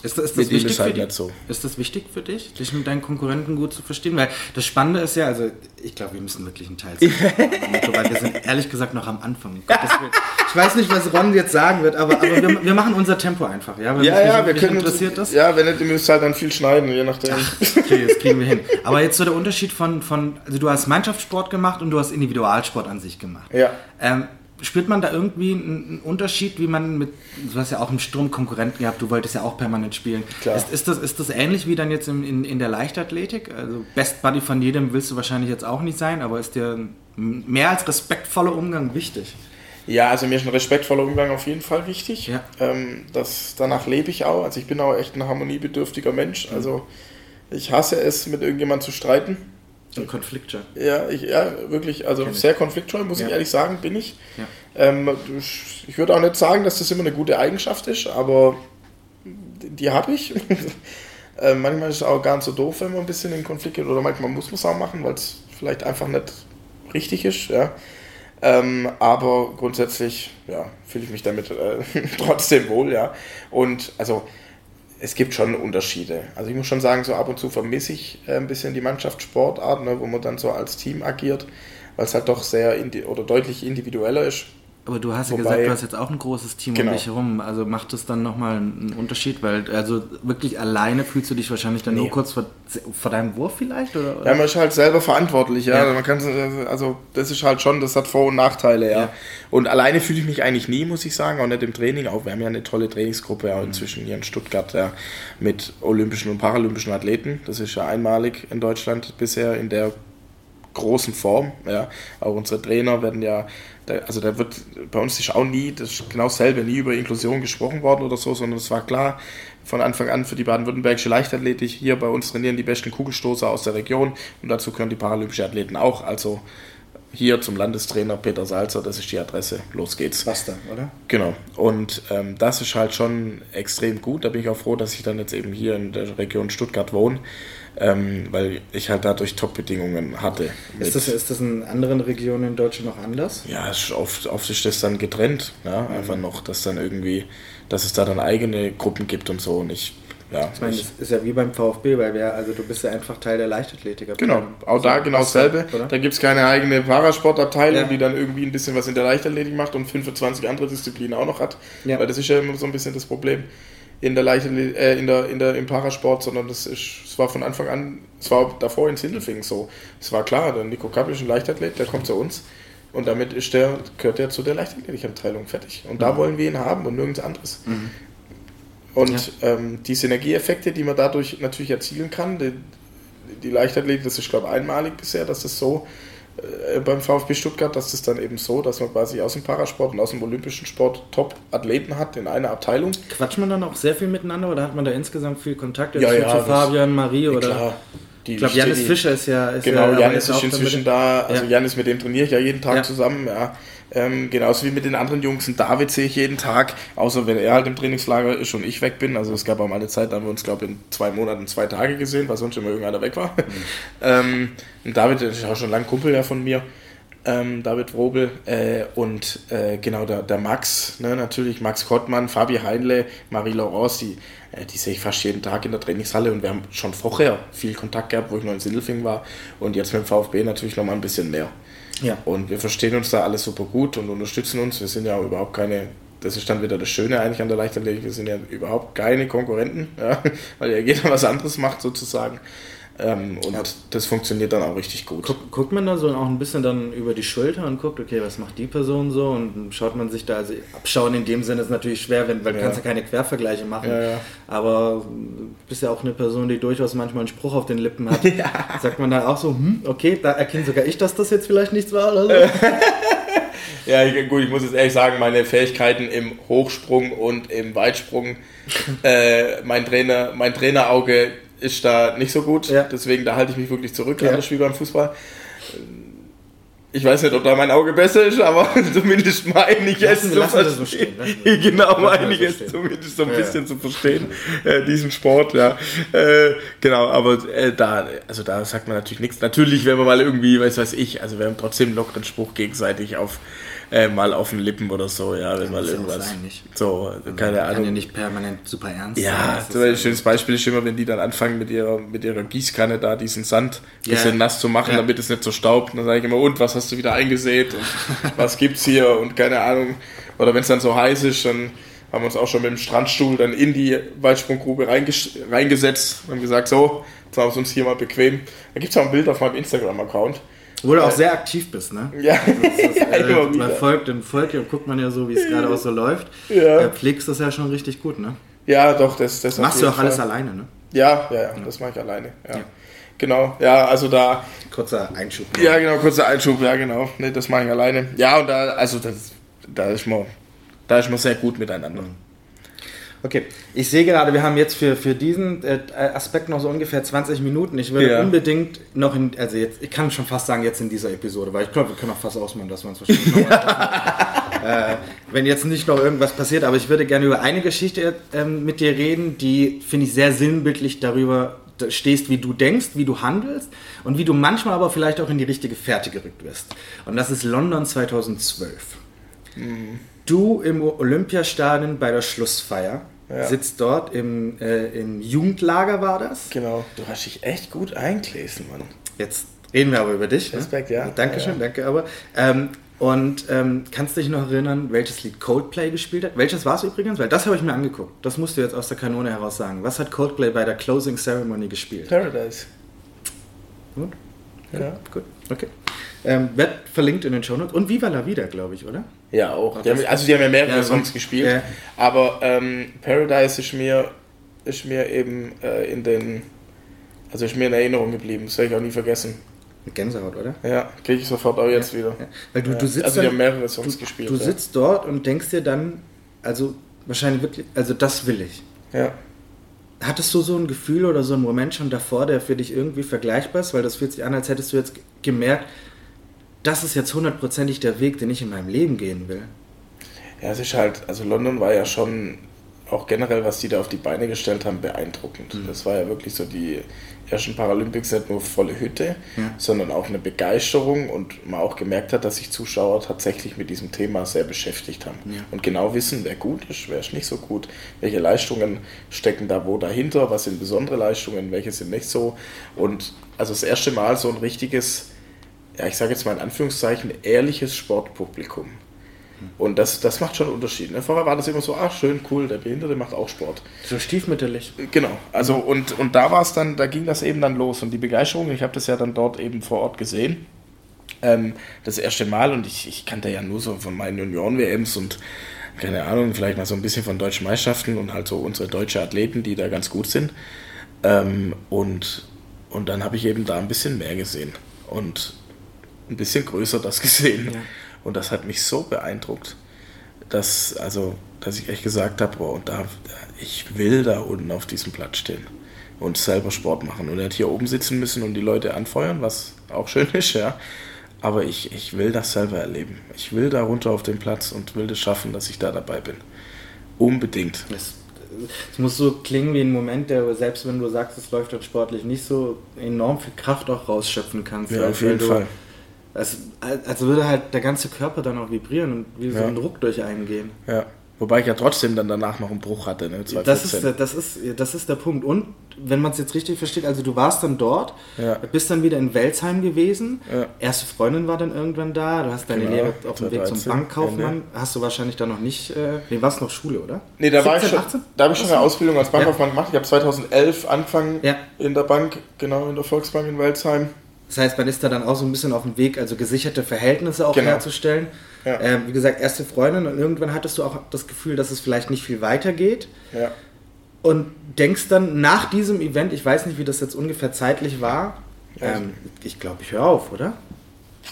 Speaker 2: Ist das, ist das wichtig
Speaker 3: halt
Speaker 2: für dich?
Speaker 3: so.
Speaker 2: Ist das wichtig für dich, dich mit deinen Konkurrenten gut zu verstehen? Weil das Spannende ist ja, also ich glaube, wir müssen wirklich einen Teil machen, *laughs* weil wir sind ehrlich gesagt noch am Anfang. Willen. Ich weiß nicht, was Ron jetzt sagen wird, aber, aber wir, wir machen unser Tempo einfach. Ja, Weil
Speaker 3: Ja,
Speaker 2: mich-
Speaker 3: ja,
Speaker 2: mich
Speaker 3: wir können
Speaker 2: interessiert
Speaker 3: uns,
Speaker 2: das.
Speaker 3: Ja, wenn nicht, ihr müsst halt dann viel schneiden, je nachdem.
Speaker 2: Okay, das kriegen wir hin. Aber jetzt so der Unterschied von, von also du hast Mannschaftssport gemacht und du hast Individualsport an sich gemacht.
Speaker 3: Ja.
Speaker 2: Ähm, spürt man da irgendwie einen, Unterschied, wie man mit, du hast ja auch im Sturm Konkurrenten gehabt, du wolltest ja auch permanent spielen.
Speaker 3: Klar.
Speaker 2: Ist, ist, das, ist das ähnlich wie dann jetzt in, in, in der Leichtathletik? Also Best Buddy von jedem willst du wahrscheinlich jetzt auch nicht sein, aber ist dir mehr als respektvoller Umgang wichtig?
Speaker 3: Ja, also mir ist ein respektvoller Umgang auf jeden Fall wichtig.
Speaker 2: Ja.
Speaker 3: Ähm, das, danach lebe ich auch. Also ich bin auch echt ein harmoniebedürftiger Mensch. Also ich hasse es, mit irgendjemandem zu streiten.
Speaker 2: Ein Konfliktscheu.
Speaker 3: Ja, ich, ja, wirklich, also
Speaker 2: Kenn ich.
Speaker 3: sehr konfliktscheu, muss
Speaker 2: Ja.
Speaker 3: ich ehrlich sagen, bin ich.
Speaker 2: Ja.
Speaker 3: Ähm, ich ich würde auch nicht sagen, dass das immer eine gute Eigenschaft ist, aber die habe ich. *laughs* äh, manchmal ist es auch gar nicht so doof, wenn man ein bisschen in Konflikt geht, oder manchmal muss man es auch machen, weil es vielleicht einfach nicht richtig ist. Ja. Ähm, aber grundsätzlich ja, fühle ich mich damit äh, *laughs* trotzdem wohl. Ja. Und also es gibt schon Unterschiede. Also ich muss schon sagen, so ab und zu vermisse ich äh, ein bisschen die Mannschaftssportart, ne, wo man dann so als Team agiert, weil es halt doch sehr oder deutlich individueller ist.
Speaker 2: Aber du hast ja
Speaker 3: Wobei-
Speaker 2: gesagt, du hast jetzt auch ein großes Team
Speaker 3: Genau.
Speaker 2: um dich herum. Also macht das dann nochmal einen Unterschied? Weil, also wirklich alleine fühlst du dich wahrscheinlich dann
Speaker 3: Nee.
Speaker 2: nur kurz vor, vor deinem Wurf vielleicht? Oder?
Speaker 3: Ja, man ist halt selber verantwortlich, ja.
Speaker 2: Ja.
Speaker 3: Man kann, also das ist halt schon, das hat Vor- und Nachteile, ja.
Speaker 2: Ja.
Speaker 3: Und alleine fühle ich mich eigentlich nie, muss ich sagen, auch nicht im Training. Auch wir haben ja eine tolle Trainingsgruppe
Speaker 2: Mhm.
Speaker 3: auch inzwischen hier in Stuttgart, ja, mit olympischen und paralympischen Athleten. Das ist ja einmalig in Deutschland bisher in der großen Form, ja. Auch unsere Trainer werden ja, da, also da wird bei uns ist auch nie, das ist genau dasselbe, nie über Inklusion gesprochen worden oder so, sondern es war klar von Anfang an für die baden-württembergische Leichtathletik, hier bei uns trainieren die besten Kugelstoßer aus der Region und dazu gehören die paralympischen Athleten auch, also hier zum Landestrainer Peter Salzer, das ist die Adresse, los geht's.
Speaker 2: Basta, oder?
Speaker 3: Genau. Und ähm, das ist halt schon extrem gut. Da bin ich auch froh, dass ich dann jetzt eben hier in der Region Stuttgart wohne, ähm, weil ich halt dadurch Top-Bedingungen hatte.
Speaker 2: Ist das, ist das in anderen Regionen in Deutschland noch anders?
Speaker 3: ja, oft, oft ist das dann getrennt. Ja?
Speaker 2: Mhm.
Speaker 3: Einfach noch, dass dann irgendwie, dass es da dann eigene Gruppen gibt und so. Und ich, ja,
Speaker 2: Ich meine, das ist ja wie beim VfB, weil wir, also du bist ja einfach Teil der Leichtathletiker.
Speaker 3: Genau, auch da genau dasselbe.
Speaker 2: oder?
Speaker 3: Da gibt es keine eigene Parasportabteilung,
Speaker 2: Ja.
Speaker 3: die dann irgendwie ein bisschen was in der Leichtathletik macht und 25 andere Disziplinen auch noch hat.
Speaker 2: Ja.
Speaker 3: Weil das ist ja immer so ein bisschen das Problem in der Leichtathletik, äh, in der, in der, im Parasport, sondern das ist, es war von Anfang an, es war davor in Sindelfingen so. Es war klar, der Nico Kappel ist ein Leichtathlet, der kommt zu uns. Und damit ist der, gehört er zu der Leichtathletikabteilung fertig. Und da wollen wir ihn haben und nirgends anderes. Und ähm, die Synergieeffekte, die man dadurch natürlich erzielen kann, die, die Leichtathletik, das ist glaube ich einmalig bisher, dass das so beim VfB Stuttgart, dass das dann eben so, dass man quasi aus dem Parasport und aus dem olympischen Sport Top-Athleten hat in einer Abteilung.
Speaker 2: Quatscht man dann auch sehr viel miteinander oder hat man da insgesamt viel Kontakt
Speaker 3: Ja, ja,
Speaker 2: zu Fabian, Marie oder?
Speaker 3: Klar, die
Speaker 2: Ich glaube, Janis Fischer ist ja. Ist
Speaker 3: Genau,
Speaker 2: ja,
Speaker 3: Janis ist inzwischen da. Also
Speaker 2: Ja.
Speaker 3: Janis, mit dem trainiere ich ja jeden Tag
Speaker 2: Ja.
Speaker 3: zusammen. Ja. Ähm, genauso wie mit den anderen Jungs. Und David sehe ich jeden Tag, außer wenn er halt im Trainingslager ist und ich weg bin. Also es gab auch mal eine Zeit, da haben wir uns, glaube ich, in zwei Monaten zwei Tage gesehen, weil sonst immer irgendeiner weg war. *laughs* ähm, und David der ist auch schon lange Kumpel ja von mir. Ähm, David Wrobel äh, und äh, genau der, der Max, ne, natürlich Max Kottmann, Fabi Heinle, Marie Laurence, die, äh, die sehe ich fast jeden Tag in der Trainingshalle und wir haben schon vorher viel Kontakt gehabt, wo ich noch in Sindelfingen war und jetzt mit dem VfB natürlich noch mal ein bisschen mehr.
Speaker 2: Ja.
Speaker 3: Und wir verstehen uns da alles super gut und unterstützen uns. Wir sind ja überhaupt keine, das ist dann wieder das Schöne eigentlich an der Leichtathletik, wir sind ja überhaupt keine Konkurrenten, ja, *laughs* weil ja jeder was anderes macht sozusagen. Ähm, und
Speaker 2: Ja.
Speaker 3: das funktioniert dann auch richtig gut.
Speaker 2: Guck, guckt man da so auch ein bisschen dann über die Schulter und guckt, okay, was macht die Person so und schaut man sich da, also abschauen in dem Sinne ist natürlich schwer, wenn, weil du
Speaker 3: Ja.
Speaker 2: kannst ja keine Quervergleiche machen,
Speaker 3: Ja,
Speaker 2: aber du bist ja auch eine Person, die durchaus manchmal einen Spruch auf den Lippen hat. *laughs* Sagt man da auch so, hm, okay, da erkenne sogar ich, dass das jetzt vielleicht nichts war oder so? *laughs*
Speaker 3: Ja, gut, ich muss jetzt ehrlich sagen, meine Fähigkeiten im Hochsprung und im Weitsprung, *laughs* äh, mein Trainer, mein Trainerauge ist da nicht so gut,
Speaker 2: Ja.
Speaker 3: deswegen da halte ich mich wirklich zurück,
Speaker 2: Ja.
Speaker 3: anders wie beim Fußball. Ich weiß nicht, ob da mein Auge besser ist, aber *laughs* zumindest meine ich es zu
Speaker 2: so
Speaker 3: verstehen. genau,
Speaker 2: lassen wir
Speaker 3: meine ich
Speaker 2: so
Speaker 3: es
Speaker 2: stehen.
Speaker 3: zumindest so ein
Speaker 2: Ja,
Speaker 3: bisschen zu verstehen, äh, diesen Sport, ja. Äh, genau, aber äh, da, also da sagt man natürlich nichts. Natürlich, wenn man mal irgendwie, weiß weiß ich, also wir haben trotzdem lockeren Spruch gegenseitig auf äh, mal auf den Lippen oder so, ja, wenn mal irgendwas.
Speaker 2: sein, nicht?
Speaker 3: So, keine
Speaker 2: Kann ja
Speaker 3: Ahnung.
Speaker 2: nicht permanent super ernst
Speaker 3: Ja,
Speaker 2: sein.
Speaker 3: Ein schönes Beispiel ist immer, wenn die dann anfangen mit ihrer, mit ihrer Gießkanne da diesen Sand ein
Speaker 2: Ja.
Speaker 3: bisschen nass zu machen,
Speaker 2: Ja.
Speaker 3: damit es nicht so staubt. Und dann sage ich immer, und was hast du wieder eingesät und *laughs* was gibt's hier und keine Ahnung. Oder wenn es dann so heiß ist, dann haben wir uns auch schon mit dem Strandstuhl dann in die Weitsprunggrube reinges reingesetzt und haben gesagt, so, jetzt machen wir es uns hier mal bequem. Da gibt es auch ein Bild auf meinem Instagram-Account.
Speaker 2: Wo du auch sehr aktiv bist, ne?
Speaker 3: Ja,
Speaker 2: Das, *laughs*
Speaker 3: ja,
Speaker 2: äh, man folgt folgt und guckt man ja so, wie es gerade auch so läuft.
Speaker 3: Ja.
Speaker 2: Ja. Pflegst das ja schon richtig gut, ne?
Speaker 3: Ja, doch, das, das
Speaker 2: Machst du auch alles
Speaker 3: Fall.
Speaker 2: alleine, ne?
Speaker 3: Ja, ja, ja, das mache ich alleine. Ja.
Speaker 2: Ja.
Speaker 3: Genau, ja, also da,
Speaker 2: Kurzer Einschub.
Speaker 3: Ja, genau, kurzer Einschub, ja, genau. Nee, das mache ich alleine. Ja, und da, also das, da ist man, da ist man sehr gut miteinander.
Speaker 2: Okay, ich sehe gerade, wir haben jetzt für, für diesen äh, Aspekt noch so ungefähr 20 Minuten. Ich würde ja. unbedingt noch in, also jetzt, ich kann schon fast sagen, jetzt in dieser Episode, weil ich glaube, wir können auch fast ausmachen, dass wir uns wahrscheinlich *laughs* äh, wenn jetzt nicht noch irgendwas passiert, aber ich würde gerne über eine Geschichte äh, mit dir reden, die, finde ich, sehr sinnbildlich darüber stehst, wie du denkst, wie du handelst und wie du manchmal aber vielleicht auch in die richtige Fährte gerückt wirst. Und das ist London 2012. Mhm. Du im Olympiastadion bei der Schlussfeier ja. sitzt dort im, äh, im Jugendlager, war das?
Speaker 3: Genau. Du hast dich echt gut eingelesen, Mann.
Speaker 2: Jetzt reden wir aber über dich.
Speaker 3: Ne? Respekt, ne? ja.
Speaker 2: Dankeschön,
Speaker 3: ja.
Speaker 2: danke aber. Ähm, und ähm, kannst du dich noch erinnern, welches Lied Coldplay gespielt hat? Welches war es übrigens? Weil das habe ich mir angeguckt. Das musst du jetzt aus der Kanone heraus sagen. Was hat Coldplay bei der Closing Ceremony gespielt?
Speaker 3: Paradise.
Speaker 2: Gut. Ja. Gut, okay. Ähm, wird verlinkt in den Show Notes. Und Viva la Vida, glaube ich, oder?
Speaker 3: Ja, auch. Die haben, also die haben ja mehrere ja, Songs gespielt. Ja. Aber ähm, Paradise ist mir, ist mir eben äh, in den, also ist mir in Erinnerung geblieben. Das werde ich auch nie vergessen.
Speaker 2: Mit Gänsehaut, oder?
Speaker 3: Ja, kriege ich sofort auch jetzt wieder.
Speaker 2: Weil du, du sitzt
Speaker 3: also die haben mehrere Songs
Speaker 2: du,
Speaker 3: gespielt.
Speaker 2: Du sitzt dort und denkst dir dann, also wahrscheinlich wirklich, also das will ich.
Speaker 3: Ja.
Speaker 2: Hattest du so ein Gefühl oder so einen Moment schon davor, der für dich irgendwie vergleichbar ist? Weil das fühlt sich an, als hättest du jetzt gemerkt, das ist jetzt hundertprozentig der Weg, den ich in meinem Leben gehen will.
Speaker 3: Ja, es ist halt, also London war ja schon auch generell, was die da auf die Beine gestellt haben, beeindruckend. Mhm. Das war ja wirklich so die ersten Paralympics nicht nur volle Hütte, ja. sondern auch eine Begeisterung und man auch gemerkt hat, dass sich Zuschauer tatsächlich mit diesem Thema sehr beschäftigt haben ja. und genau wissen, wer gut ist, wer ist nicht so gut, welche Leistungen stecken da wo dahinter, was sind besondere Leistungen, welche sind nicht so und also das erste Mal so ein richtiges ja, ich sage jetzt mal in Anführungszeichen, ehrliches Sportpublikum. Und das, das macht schon einen Unterschied. Ne? Vorher war das immer so, ach schön, cool, der Behinderte macht auch Sport.
Speaker 2: So stiefmütterlich.
Speaker 3: Genau. Also und, und da war es dann, da ging das eben dann los. Und die Begeisterung, ich habe das ja dann dort eben vor Ort gesehen. Ähm, das erste Mal und ich, ich kannte ja nur so von meinen Junioren-WMs und keine Ahnung, vielleicht mal so ein bisschen von deutschen Meisterschaften und halt so unsere deutsche Athleten, die da ganz gut sind. Ähm, und, und dann habe ich eben da ein bisschen mehr gesehen. Und ein bisschen größer das *laughs* gesehen. Ja. Und das hat mich so beeindruckt, dass, also, dass ich echt gesagt habe, boah, und da, ich will da unten auf diesem Platz stehen und selber Sport machen. Und nicht hier oben sitzen müssen und die Leute anfeuern, was auch schön ist, ja. Aber ich, ich will das selber erleben. Ich will da runter auf den Platz und will das schaffen, dass ich da dabei bin. Unbedingt.
Speaker 2: Es, es muss so klingen wie ein Moment, der selbst wenn du sagst, es läuft dann sportlich nicht so enorm viel Kraft auch rausschöpfen kannst.
Speaker 3: Ja, auf jeden Fall.
Speaker 2: Es, also würde halt der ganze Körper dann auch vibrieren und wie so ein Druck durch einen gehen.
Speaker 3: Ja. Wobei ich ja trotzdem dann danach noch einen Bruch hatte. Ne?
Speaker 2: Das, ist, das, ist, das ist der Punkt. Und wenn man es jetzt richtig versteht, also du warst dann dort, ja. bist dann wieder in Welsheim gewesen, ja. erste Freundin war dann irgendwann da, du hast deine genau. Lehre auf dem Weg zum Bankkaufmann, Ende. hast du wahrscheinlich dann noch nicht, äh, nee, warst noch Schule, oder?
Speaker 3: Nee, da 17, war ich schon, 18? da habe ich schon eine Ausbildung als Bankkaufmann ja. gemacht. Ich habe 2011 angefangen in der Bank, genau in der Volksbank in Welsheim.
Speaker 2: Das heißt, man ist da dann auch so ein bisschen auf dem Weg, also gesicherte Verhältnisse auch genau. herzustellen. Ja. Ähm, wie gesagt, erste Freundin und irgendwann hattest du auch das Gefühl, dass es vielleicht nicht viel weitergeht.
Speaker 3: Ja.
Speaker 2: Und denkst dann nach diesem Event, ich weiß nicht, wie das jetzt ungefähr zeitlich war, ähm, ich glaube, ich höre auf, oder?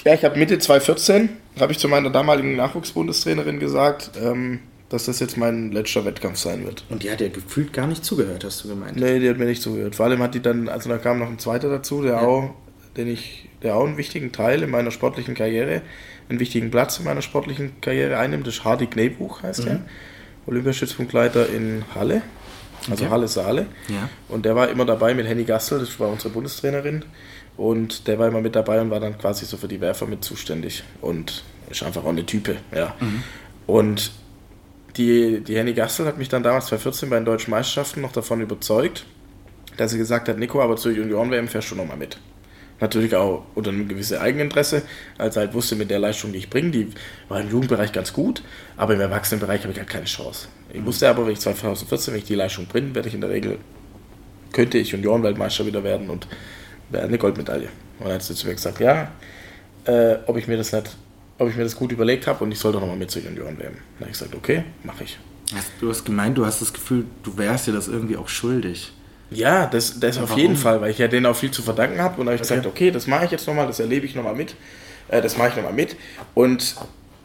Speaker 3: Ja, ich habe Mitte 2014, habe ich zu meiner damaligen Nachwuchsbundestrainerin gesagt, ähm, dass das jetzt mein letzter Wettkampf sein wird.
Speaker 2: Und die hat ja gefühlt gar nicht zugehört, hast du gemeint?
Speaker 3: Nee, die hat mir nicht zugehört. Vor allem hat die dann, also da kam noch ein zweiter dazu, der ja. auch den ich, der auch einen wichtigen Teil in meiner sportlichen Karriere, einen wichtigen Platz in meiner sportlichen Karriere einnimmt. Das ist Hardy Knebuch, heißt mhm. er. Olympiastützpunktleiter in Halle, also okay. Halle Saale.
Speaker 2: Ja.
Speaker 3: Und der war immer dabei mit Henny Gastel, das war unsere Bundestrainerin. Und der war immer mit dabei und war dann quasi so für die Werfer mit zuständig. Und ist einfach auch eine Type, ja. Mhm. Und die, die Henny Gastel hat mich dann damals 2014 bei den deutschen Meisterschaften noch davon überzeugt, dass sie gesagt hat, Nico, aber zur Junioren-WM fährst du nochmal mit natürlich auch unter einem gewissen Eigeninteresse, als er halt wusste, mit der Leistung, die ich bringe, die war im Jugendbereich ganz gut, aber im Erwachsenenbereich habe ich halt keine Chance. Ich wusste aber, wenn ich 2014, wenn ich die Leistung bringe, werde ich in der Regel, könnte ich Juniorenweltmeister wieder werden und wäre eine Goldmedaille. Und dann hat sie zu mir gesagt, ja, äh, ob ich mir das nicht, ob ich mir das gut überlegt habe und ich soll doch nochmal mit zu Junioren werden. Dann habe ich gesagt, okay, mache ich.
Speaker 2: Du hast gemeint, du hast das Gefühl, du wärst dir das irgendwie auch schuldig.
Speaker 3: Ja, das, das auf jeden Fall, weil ich ja denen auch viel zu verdanken habe. Und habe ich okay. gesagt, okay, das mache ich jetzt nochmal, das erlebe ich nochmal mit. Äh, das mache ich nochmal mit. Und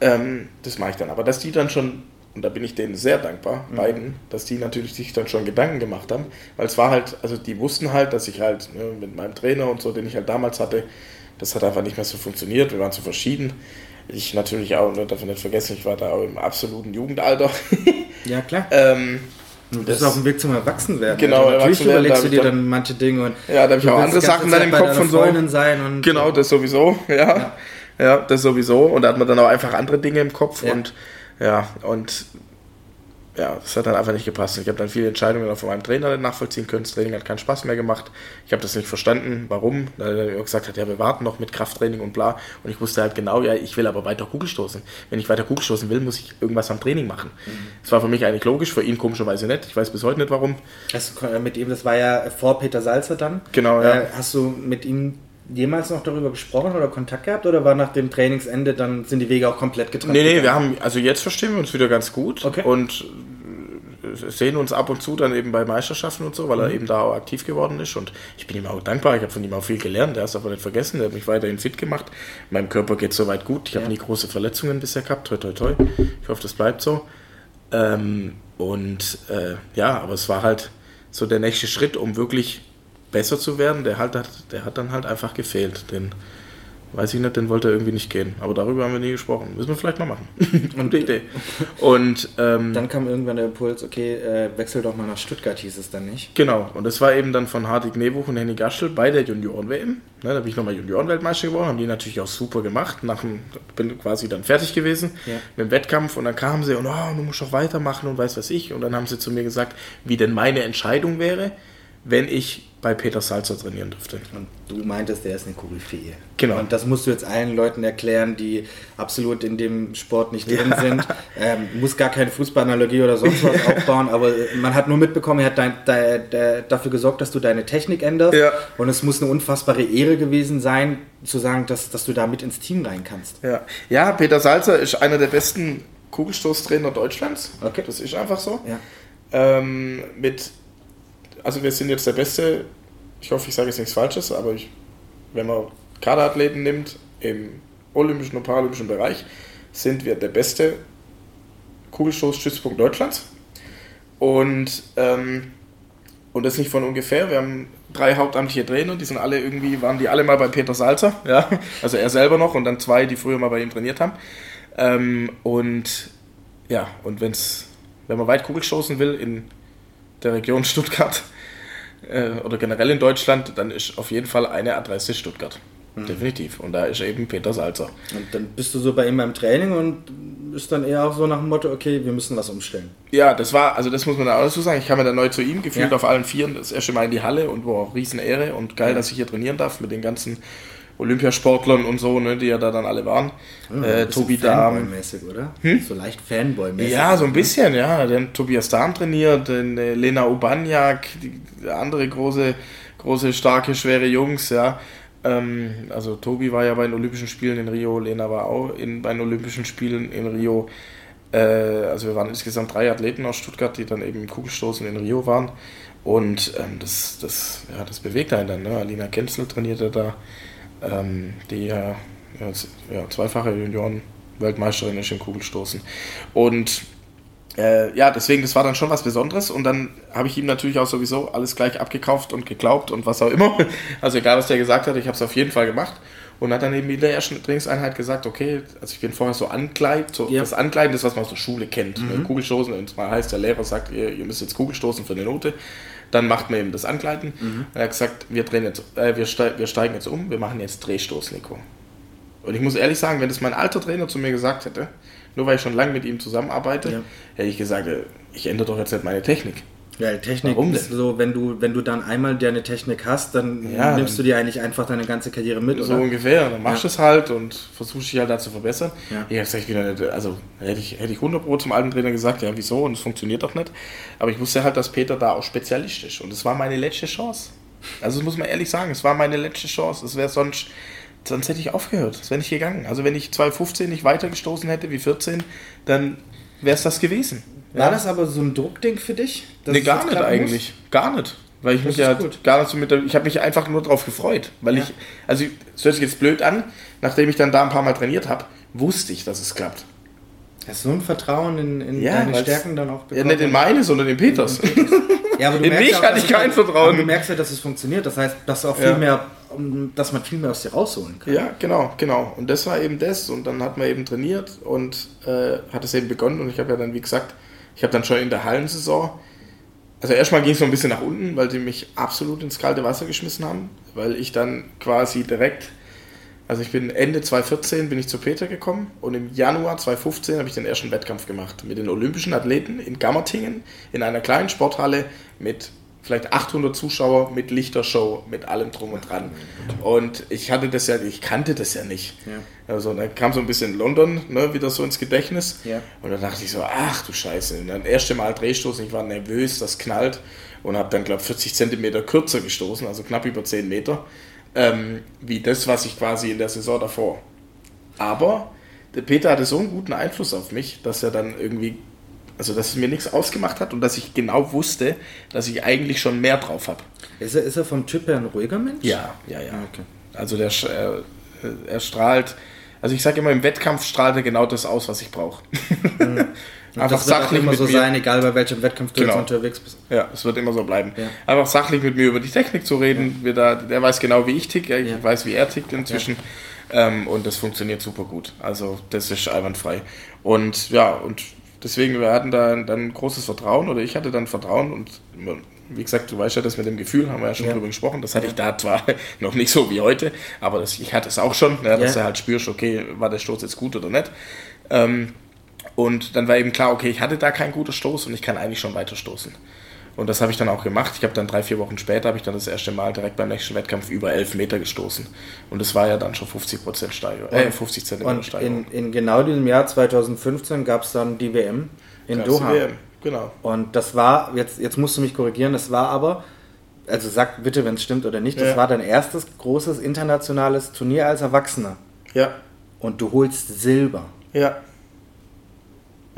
Speaker 3: ähm, das mache ich dann. Aber dass die dann schon und da bin ich denen sehr dankbar, mhm. beiden, dass die natürlich sich dann schon Gedanken gemacht haben, weil es war halt, also die wussten halt, dass ich halt ne, mit meinem Trainer und so, den ich halt damals hatte, das hat einfach nicht mehr so funktioniert, wir waren zu verschieden. Ich natürlich auch, ne, darf nicht vergessen, ich war da auch im absoluten Jugendalter. *laughs*
Speaker 2: Ja, klar.
Speaker 3: ähm,
Speaker 2: Du bist auf dem Weg zum Erwachsenwerden.
Speaker 3: Genau,
Speaker 2: also natürlich
Speaker 3: Erwachsenwerden,
Speaker 2: überlegst du dir
Speaker 3: da-
Speaker 2: dann manche Dinge und
Speaker 3: Ja, da habe ich auch andere Sachen dann im Kopf und so.
Speaker 2: Sein und
Speaker 3: Genau, das sowieso, ja. ja. das sowieso. Und da hat man dann auch einfach andere Dinge im Kopf
Speaker 2: Ja.
Speaker 3: und ja, und ja, das hat dann einfach nicht gepasst. Ich habe dann viele Entscheidungen von meinem Trainer nachvollziehen können. Das Training hat keinen Spaß mehr gemacht. Ich habe das nicht verstanden, warum. Weil er gesagt hat, ja, wir warten noch mit Krafttraining und bla. Und ich wusste halt genau, ja, ich will aber weiter Kugelstoßen. Wenn ich weiter Kugelstoßen will, muss ich irgendwas am Training machen. Das war für mich eigentlich logisch, für ihn komischerweise nicht. Ich weiß bis heute nicht warum.
Speaker 2: Hast du mit ihm, das war ja vor Peter Salzer dann.
Speaker 3: Genau, ja.
Speaker 2: Äh, hast du mit ihm jemals noch darüber gesprochen oder Kontakt gehabt? Oder war nach dem Trainingsende dann sind die Wege auch komplett getrennt?
Speaker 3: Nee, nee, wir haben, also jetzt verstehen wir uns wieder ganz gut
Speaker 2: Okay.
Speaker 3: und äh, sehen uns ab und zu dann eben bei Meisterschaften und so, weil
Speaker 2: Mhm.
Speaker 3: er eben da auch aktiv geworden ist und ich bin ihm auch dankbar, ich habe von ihm auch viel gelernt, er ist aber nicht vergessen, er hat mich weiterhin fit gemacht, meinem Körper geht soweit gut, ich habe
Speaker 2: Ja.
Speaker 3: nie große Verletzungen bisher gehabt, toi toi toi, ich hoffe, das bleibt so. Ähm, und äh, ja, aber es war halt so der nächste Schritt, um wirklich besser zu werden, der, halt hat, der hat dann halt einfach gefehlt, den Weiß ich nicht, den wollte er irgendwie nicht gehen. Aber darüber haben wir nie gesprochen. Müssen wir vielleicht mal machen. *laughs* Gute Idee. Und ähm,
Speaker 2: Dann kam irgendwann der Impuls, okay, äh, wechsel doch mal nach Stuttgart, hieß es dann nicht.
Speaker 3: genau, und das war eben dann von Hartig Nebuch und Henning Gaschel bei der Junioren-WM. Ne, da bin ich nochmal Junioren-Weltmeister geworden, haben die natürlich auch super gemacht. Nach dem, bin quasi dann fertig gewesen
Speaker 2: Ja.
Speaker 3: mit dem Wettkampf und dann kamen sie und oh, du musst doch weitermachen und weiß was ich. Und dann haben sie zu mir gesagt, wie denn meine Entscheidung wäre, wenn ich bei Peter Salzer trainieren dürfte.
Speaker 2: Und du meintest, der ist eine Koryphäe.
Speaker 3: Genau.
Speaker 2: Und das musst du jetzt allen Leuten erklären, die absolut in dem Sport nicht drin
Speaker 3: Ja.
Speaker 2: sind. Ähm, muss gar keine Fußballanalogie oder sonst was *laughs* aufbauen, aber man hat nur mitbekommen, er hat dein, de, de, dafür gesorgt, dass du deine Technik änderst.
Speaker 3: Ja.
Speaker 2: Und es muss eine unfassbare Ehre gewesen sein, zu sagen, dass, dass du da mit ins Team rein kannst.
Speaker 3: Ja. ja, Peter Salzer ist einer der besten Kugelstoßtrainer Deutschlands.
Speaker 2: Okay.
Speaker 3: Das ist einfach so.
Speaker 2: Ja.
Speaker 3: Ähm, mit, also wir sind jetzt der beste, ich hoffe, ich sage jetzt nichts Falsches, aber ich, wenn man Kaderathleten nimmt im olympischen und paralympischen Bereich, sind wir der beste Kugelstoßstützpunkt Deutschlands. Und, ähm, und das nicht von ungefähr. Wir haben drei hauptamtliche Trainer, die sind alle irgendwie, waren die alle mal bei Peter Salzer, *laughs* ja, also er selber noch und dann zwei, die früher mal bei ihm trainiert haben. Ähm, und ja, und wenn's, wenn man weit Kugelstoßen will in der Region Stuttgart äh, oder generell in Deutschland, dann ist auf jeden Fall eine Adresse Stuttgart. Definitiv. Und da ist eben Peter Salzer.
Speaker 2: Und dann bist du so bei ihm beim Training und ist dann eher auch so nach dem Motto, okay, wir müssen was umstellen.
Speaker 3: Ja, das war, also das muss man da auch dazu sagen. Ich kam ja dann neu zu ihm, gefühlt
Speaker 2: Ja.
Speaker 3: auf allen Vieren, das erste Mal in die Halle und wo auch Riesenehre und geil, dass ich hier trainieren darf mit den ganzen Olympiasportlern und so, ne, die ja da dann alle waren. äh,
Speaker 2: Ein bisschen
Speaker 3: Tobi Dahm.
Speaker 2: Fanboy-mäßig, oder? So leicht Fanboy-mäßig.
Speaker 3: Ja, so ein bisschen, ja. Den Tobias Dahm trainiert, den äh, Lena Ubaniak, die andere große, große, starke, schwere Jungs, ja. Ähm, also Tobi war ja bei den Olympischen Spielen in Rio, Lena war auch in, bei den Olympischen Spielen in Rio. Äh, also wir waren insgesamt drei Athleten aus Stuttgart, die dann eben im Kugelstoßen in Rio waren. Und ähm, das, das, ja, das bewegt einen dann. Ne? Alina Kenzel trainierte da, ähm, die ja, ja, z- ja zweifache Junioren-Weltmeisterin ist im Kugelstoßen. Und äh, ja, deswegen, das war dann schon was Besonderes und dann habe ich ihm natürlich auch sowieso alles gleich abgekauft und geglaubt und was auch immer. *laughs* Also egal, was der gesagt hat, ich habe es auf jeden Fall gemacht und hat dann eben in der ersten Trainingseinheit gesagt, okay, also ich bin vorher so ankleid, so
Speaker 2: Ja.
Speaker 3: das Ankleiden, das was man aus der Schule kennt, ne? Kugelstoßen, und zwar heißt der Lehrer sagt, ihr, ihr müsst jetzt Kugelstoßen für eine Note, dann macht man eben das Ankleiden. Und er hat gesagt, wir drehen jetzt, äh, wir, steig, wir steigen jetzt um, wir machen jetzt Drehstoß, Nico. Und ich muss ehrlich sagen, wenn das mein alter Trainer zu mir gesagt hätte, nur weil ich schon lange mit ihm zusammenarbeite,
Speaker 2: Ja.
Speaker 3: hätte ich gesagt, äh, ich ändere doch jetzt nicht meine Technik.
Speaker 2: Ja, Technik
Speaker 3: Warum
Speaker 2: ist
Speaker 3: denn?
Speaker 2: so, wenn du, wenn du dann einmal deine Technik hast, dann
Speaker 3: Ja,
Speaker 2: nimmst du
Speaker 3: dann-
Speaker 2: dir eigentlich einfach deine ganze Karriere mit,
Speaker 3: So
Speaker 2: oder?
Speaker 3: ungefähr. Dann machst du
Speaker 2: Ja.
Speaker 3: es halt und versuchst dich halt da zu verbessern.
Speaker 2: Ja.
Speaker 3: Ich habe gesagt, wieder also hätte ich, hätte ich 100 Pro zum alten Trainer gesagt, ja, wieso? Und es funktioniert doch nicht. Aber ich wusste halt, dass Peter da auch Spezialist ist. Und es war meine letzte Chance. Also das muss man ehrlich sagen, es war meine letzte Chance. Es wäre sonst, sonst hätte ich aufgehört. Es wäre nicht gegangen. Also wenn ich 2015 nicht weitergestoßen hätte wie 14, dann wäre es das gewesen.
Speaker 2: War das aber so ein Druckding für dich?
Speaker 3: Nee, gar nicht eigentlich. Gar nicht. Weil ich
Speaker 2: Das
Speaker 3: mich ja
Speaker 2: gut.
Speaker 3: gar nicht so mit der, ich habe mich einfach nur darauf gefreut. Weil
Speaker 2: Ja.
Speaker 3: ich, also es hört sich jetzt blöd an, nachdem ich dann da ein paar Mal trainiert habe, wusste ich, dass es klappt.
Speaker 2: Hast du ein Vertrauen in, in
Speaker 3: Ja,
Speaker 2: deine Stärken dann auch
Speaker 3: Ja, nicht in meine, sondern in Peters.
Speaker 2: Ja, aber *laughs* du
Speaker 3: In
Speaker 2: merkst
Speaker 3: mich
Speaker 2: ja
Speaker 3: hatte ich kein Vertrauen.
Speaker 2: aber Du merkst ja, dass es funktioniert. Das heißt, dass auch viel
Speaker 3: Ja.
Speaker 2: mehr, dass man viel mehr aus dir rausholen kann.
Speaker 3: Ja, genau, genau. Und das war eben das. Und dann hat man eben trainiert und äh, hat es eben begonnen. Und ich habe ja dann, wie gesagt, ich habe dann schon in der Hallensaison, also erstmal ging es so ein bisschen nach unten, weil sie mich absolut ins kalte Wasser geschmissen haben, weil ich dann quasi direkt, also ich bin Ende 2014 bin ich zu Peter gekommen und im Januar 2015 habe ich den ersten Wettkampf gemacht mit den olympischen Athleten in Gammertingen in einer kleinen Sporthalle mit vielleicht 800 Zuschauer mit Lichtershow, mit allem drum und dran. Und ich hatte das ja, ich kannte das ja nicht.
Speaker 2: Ja.
Speaker 3: Also dann kam so ein bisschen London ne, wieder so ins Gedächtnis.
Speaker 2: Ja.
Speaker 3: Und dann dachte ich so, ach du Scheiße. Und dann das erste Mal Drehstoß, ich war nervös, das knallt und habe dann, glaube ich, 40 Zentimeter kürzer gestoßen, also knapp über 10 Meter, ähm, wie das, was ich quasi in der Saison davor. Aber der Peter hatte so einen guten Einfluss auf mich, dass er dann irgendwie, also dass es mir nichts ausgemacht hat und dass ich genau wusste, dass ich eigentlich schon mehr drauf habe.
Speaker 2: Ist, er, ist er vom Typ her ein ruhiger Mensch?
Speaker 3: Ja, ja, ja.
Speaker 2: Okay.
Speaker 3: Also der, sch- er, strahlt, also ich sage immer, im Wettkampf strahlt er genau das aus, was ich brauche. *laughs*
Speaker 2: Und das wird auch immer so
Speaker 3: mir-
Speaker 2: sein, egal bei welchem Wettkampf du
Speaker 3: Genau.
Speaker 2: unterwegs bist.
Speaker 3: Ja, es wird immer so bleiben.
Speaker 2: Ja.
Speaker 3: Einfach sachlich mit mir über die Technik zu reden. Wir da, der weiß genau, wie ich tick, ich
Speaker 2: Ja.
Speaker 3: weiß, wie er tickt inzwischen. Ähm, und das funktioniert super gut. Also das ist einwandfrei. Und ja, und deswegen, wir hatten da dann großes Vertrauen oder ich hatte dann Vertrauen und wie gesagt, du weißt ja, das mit dem Gefühl, haben wir ja schon
Speaker 2: Ja.
Speaker 3: drüber gesprochen. Das hatte ich da zwar *laughs* noch nicht so wie heute, aber das, ich hatte es auch schon, ja, dass
Speaker 2: Ja.
Speaker 3: du halt spürst, okay, war der Stoß jetzt gut oder nicht. Ähm, und dann war eben klar, okay, ich hatte da keinen guten Stoß und ich kann eigentlich schon weiter stoßen. Und das habe ich dann auch gemacht. Ich habe dann drei, vier Wochen später, habe ich dann das erste Mal direkt beim nächsten Wettkampf über 11 Meter gestoßen. Und das war ja dann schon 50 Prozent Steigerung, äh, 50 Zentimeter Steigerung.
Speaker 2: in, in genau diesem Jahr 2015 gab es dann die WM in
Speaker 3: Gab's die
Speaker 2: Doha.
Speaker 3: WM, Genau.
Speaker 2: Und das war, jetzt, jetzt musst du mich korrigieren, das war aber, also sag bitte, wenn es stimmt oder nicht, das
Speaker 3: Ja.
Speaker 2: war dein erstes großes internationales Turnier als Erwachsener.
Speaker 3: Ja,
Speaker 2: Und du holst Silber.
Speaker 3: ja.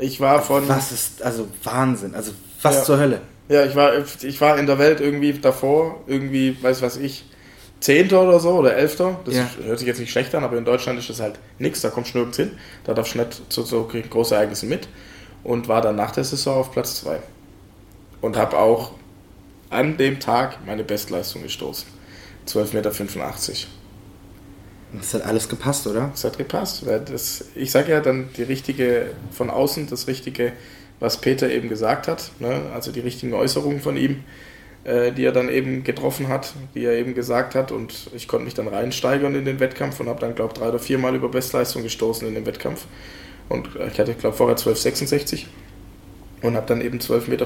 Speaker 3: Ich war von.
Speaker 2: Was ist, also Wahnsinn. Also was
Speaker 3: Ja.
Speaker 2: zur Hölle.
Speaker 3: Ja, ich war, ich war in der Welt irgendwie davor, irgendwie, weiß was ich, Zehnter oder so oder Elfter. Das
Speaker 2: Ja.
Speaker 3: hört sich jetzt nicht schlecht an, aber in Deutschland ist das halt nichts, da kommst du nirgends hin. Da darfst du nicht zu so großen Ereignissen mit. Und war dann nach der Saison auf Platz 2. Und habe auch an dem Tag meine Bestleistung gestoßen. 12,85 Meter.
Speaker 2: Das hat alles gepasst, oder?
Speaker 3: Das hat gepasst. Weil das, ich sage ja dann die richtige, von außen das Richtige, was Peter eben gesagt hat, ne? also die richtigen Äußerungen von ihm, äh, die er dann eben getroffen hat, die er eben gesagt hat und ich konnte mich dann reinsteigern in den Wettkampf und habe dann, glaube ich, drei oder viermal über Bestleistung gestoßen in dem Wettkampf und ich hatte, glaube vorher 12,66 und habe dann eben 12,85 Meter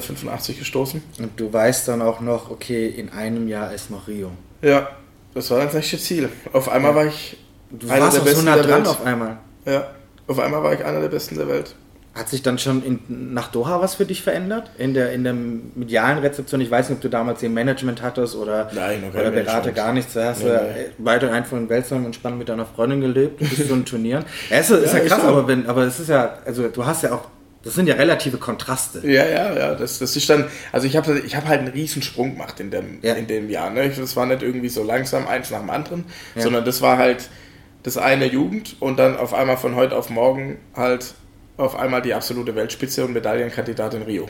Speaker 3: gestoßen.
Speaker 2: Und du weißt dann auch noch, okay, in einem Jahr ist noch Rio.
Speaker 3: Ja, das war das nächste Ziel. Auf einmal war ich
Speaker 2: Du
Speaker 3: einer
Speaker 2: warst
Speaker 3: der
Speaker 2: so
Speaker 3: Besten
Speaker 2: nah
Speaker 3: der
Speaker 2: dran
Speaker 3: Welt.
Speaker 2: auf einmal.
Speaker 3: Ja, auf einmal war ich einer der Besten der Welt.
Speaker 2: Hat sich dann schon in, nach Doha was für dich verändert? In der, in der medialen Rezeption? Ich weiß nicht, ob du damals den Management hattest oder,
Speaker 3: Nein,
Speaker 2: oder Berater, gar nichts. Da hast
Speaker 3: Nee,
Speaker 2: du
Speaker 3: nee.
Speaker 2: weiter einfach in Welsam entspannt mit deiner Freundin gelebt, bis zu den Turnieren. Ja, ist, ist ja,
Speaker 3: Ja,
Speaker 2: krass,
Speaker 3: so.
Speaker 2: aber, wenn, aber es ist ja, also du hast ja auch, das sind ja relative Kontraste.
Speaker 3: Ja, ja, ja. Das, das ist dann, also ich habe ich hab halt einen riesen Sprung gemacht in dem,
Speaker 2: Ja.
Speaker 3: in dem Jahr. Ne? Das war nicht irgendwie so langsam eins nach dem anderen,
Speaker 2: Ja.
Speaker 3: sondern das war halt das eine Jugend und dann auf einmal von heute auf morgen halt auf einmal die absolute Weltspitze und Medaillenkandidat in Rio.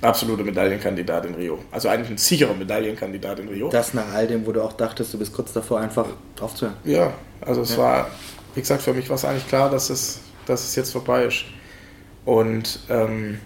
Speaker 3: Absolute Medaillenkandidat in Rio. Also eigentlich ein sicherer Medaillenkandidat in Rio.
Speaker 2: Das nach all dem, wo du auch dachtest, du bist kurz davor, einfach aufzuhören.
Speaker 3: Ja, also es war, wie gesagt, für mich war es eigentlich klar, dass es, dass es jetzt vorbei ist. Und ähm,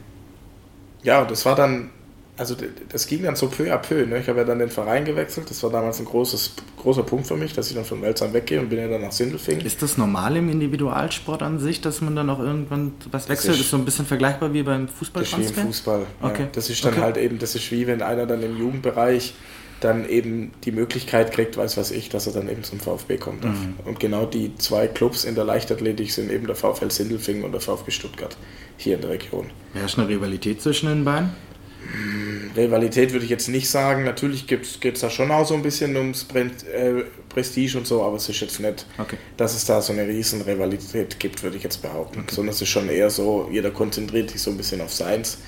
Speaker 3: ja, das war dann, also das ging dann so peu à peu. Ne? Ich habe ja dann den Verein gewechselt. Das war damals ein großes, großer Punkt für mich, dass ich dann von Welsam weggehe und bin ja dann nach Sindelfingen.
Speaker 2: Ist das normal im Individualsport an sich, dass man dann auch irgendwann was wechselt?
Speaker 3: ist-
Speaker 2: Ist so ein bisschen vergleichbar wie beim
Speaker 3: Das ist wie im Fußball.
Speaker 2: Okay.
Speaker 3: Ja. Das ist dann
Speaker 2: Okay.
Speaker 3: halt eben, das ist wie wenn einer dann im Jugendbereich dann eben die Möglichkeit kriegt, weiß was ich, dass er dann eben zum VfB kommt.
Speaker 2: Mhm.
Speaker 3: Und genau die zwei Clubs in der Leichtathletik sind eben der VfL Sindelfingen und der VfB Stuttgart hier in der Region.
Speaker 2: Herrscht eine Rivalität zwischen den beiden?
Speaker 3: Rivalität würde ich jetzt nicht sagen. Natürlich geht es da schon auch so ein bisschen ums Pre äh, Prestige und so, aber es ist jetzt nicht,
Speaker 2: Okay.
Speaker 3: dass es da so eine riesen Rivalität gibt, würde ich jetzt behaupten. Sondern es ist schon eher so, jeder konzentriert sich so ein bisschen auf seins.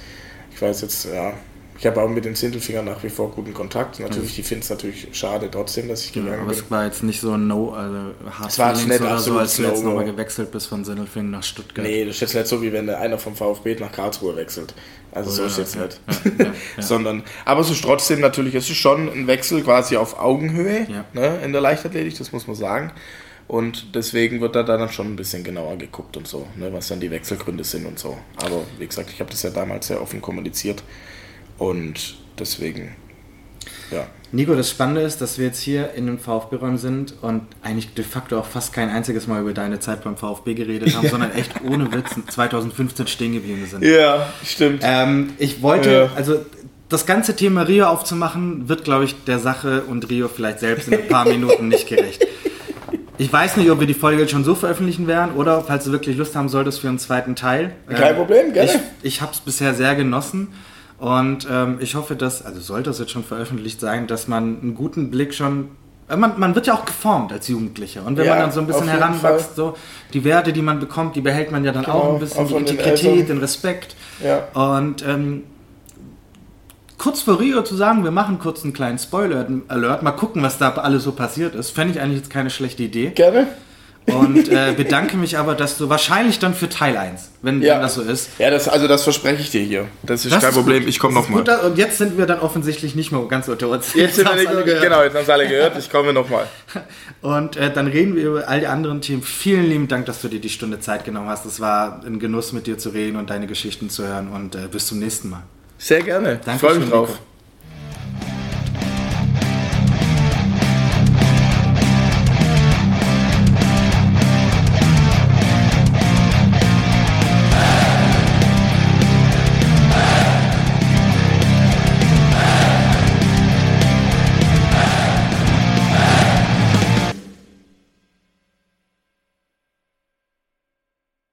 Speaker 3: Ich weiß jetzt, ja, Ich habe auch mit den Sindelfingern nach wie vor guten Kontakt. Natürlich, die finden es natürlich schade trotzdem, dass ich gegangen
Speaker 2: Aber
Speaker 3: bin.
Speaker 2: es war jetzt nicht so ein No, also Hard
Speaker 3: Es war nicht
Speaker 2: oder so, als du jetzt nochmal gewechselt bist von Sindelfingen nach Stuttgart.
Speaker 3: Nee, das ist jetzt nicht so, wie wenn einer vom VfB nach Karlsruhe wechselt. Also so
Speaker 2: ja,
Speaker 3: ist jetzt
Speaker 2: ja,
Speaker 3: nicht.
Speaker 2: ja, ja, ja. *laughs*
Speaker 3: Sondern, aber es ist trotzdem natürlich, es ist schon ein Wechsel quasi auf Augenhöhe
Speaker 2: Ja.
Speaker 3: ne, in der Leichtathletik, das muss man sagen. Und deswegen wird da dann schon ein bisschen genauer geguckt und so, ne, was dann die Wechselgründe sind und so. Aber wie gesagt, ich habe das ja damals sehr offen kommuniziert und deswegen, ja.
Speaker 2: Nico, das Spannende ist, dass wir jetzt hier in einem VfB-Raum sind und eigentlich de facto auch fast kein einziges Mal über deine Zeit beim VfB geredet haben, *laughs* sondern echt ohne Witz 2015 stehen geblieben sind.
Speaker 3: Ja, stimmt.
Speaker 2: Ähm, ich wollte,
Speaker 3: Ja.
Speaker 2: also das ganze Thema Rio aufzumachen, wird, glaube ich, der Sache und Rio vielleicht selbst in ein paar *laughs* Minuten nicht gerecht. Ich weiß nicht, ob wir die Folge jetzt schon so veröffentlichen werden oder falls du wirklich Lust haben solltest für einen zweiten Teil.
Speaker 3: Kein Problem, gerne.
Speaker 2: Ich, ich habe es bisher sehr genossen und ähm, ich hoffe, dass, also sollte es jetzt schon veröffentlicht sein, dass man einen guten Blick schon. äh, Man, man wird ja auch geformt als Jugendlicher. Und wenn
Speaker 3: Ja,
Speaker 2: man dann so ein bisschen heranwächst, so die Werte, die man bekommt, die behält man ja dann auch
Speaker 3: Genau,
Speaker 2: ein bisschen,
Speaker 3: auch
Speaker 2: die
Speaker 3: den
Speaker 2: Integrität,
Speaker 3: Eltern.
Speaker 2: den Respekt.
Speaker 3: Ja.
Speaker 2: Und ähm, kurz vor Rio zu sagen, wir machen kurz einen kleinen Spoiler-Alert, mal gucken, was da alles so passiert ist, fände ich eigentlich jetzt keine schlechte Idee.
Speaker 3: Gerne.
Speaker 2: Und äh, bedanke mich aber, dass du wahrscheinlich dann für Teil 1, wenn,
Speaker 3: Ja.
Speaker 2: wenn das so ist.
Speaker 3: Ja, das, also das verspreche ich dir hier. Das ist
Speaker 2: Das
Speaker 3: kein
Speaker 2: ist
Speaker 3: Problem,
Speaker 2: gut.
Speaker 3: ich komme nochmal.
Speaker 2: Und jetzt sind wir dann offensichtlich nicht mehr ganz unter uns.
Speaker 3: Jetzt sind wir
Speaker 2: alle gehört.
Speaker 3: genau, jetzt haben es alle gehört, ich komme nochmal. *laughs*
Speaker 2: Und äh, dann reden wir über all die anderen Themen. Vielen lieben Dank, dass du dir die Stunde Zeit genommen hast. Es war ein Genuss, mit dir zu reden und deine Geschichten zu hören. Und äh, bis zum nächsten Mal.
Speaker 3: Sehr gerne. Ich
Speaker 2: Dankeschön,
Speaker 3: freue mich drauf.
Speaker 2: Nico.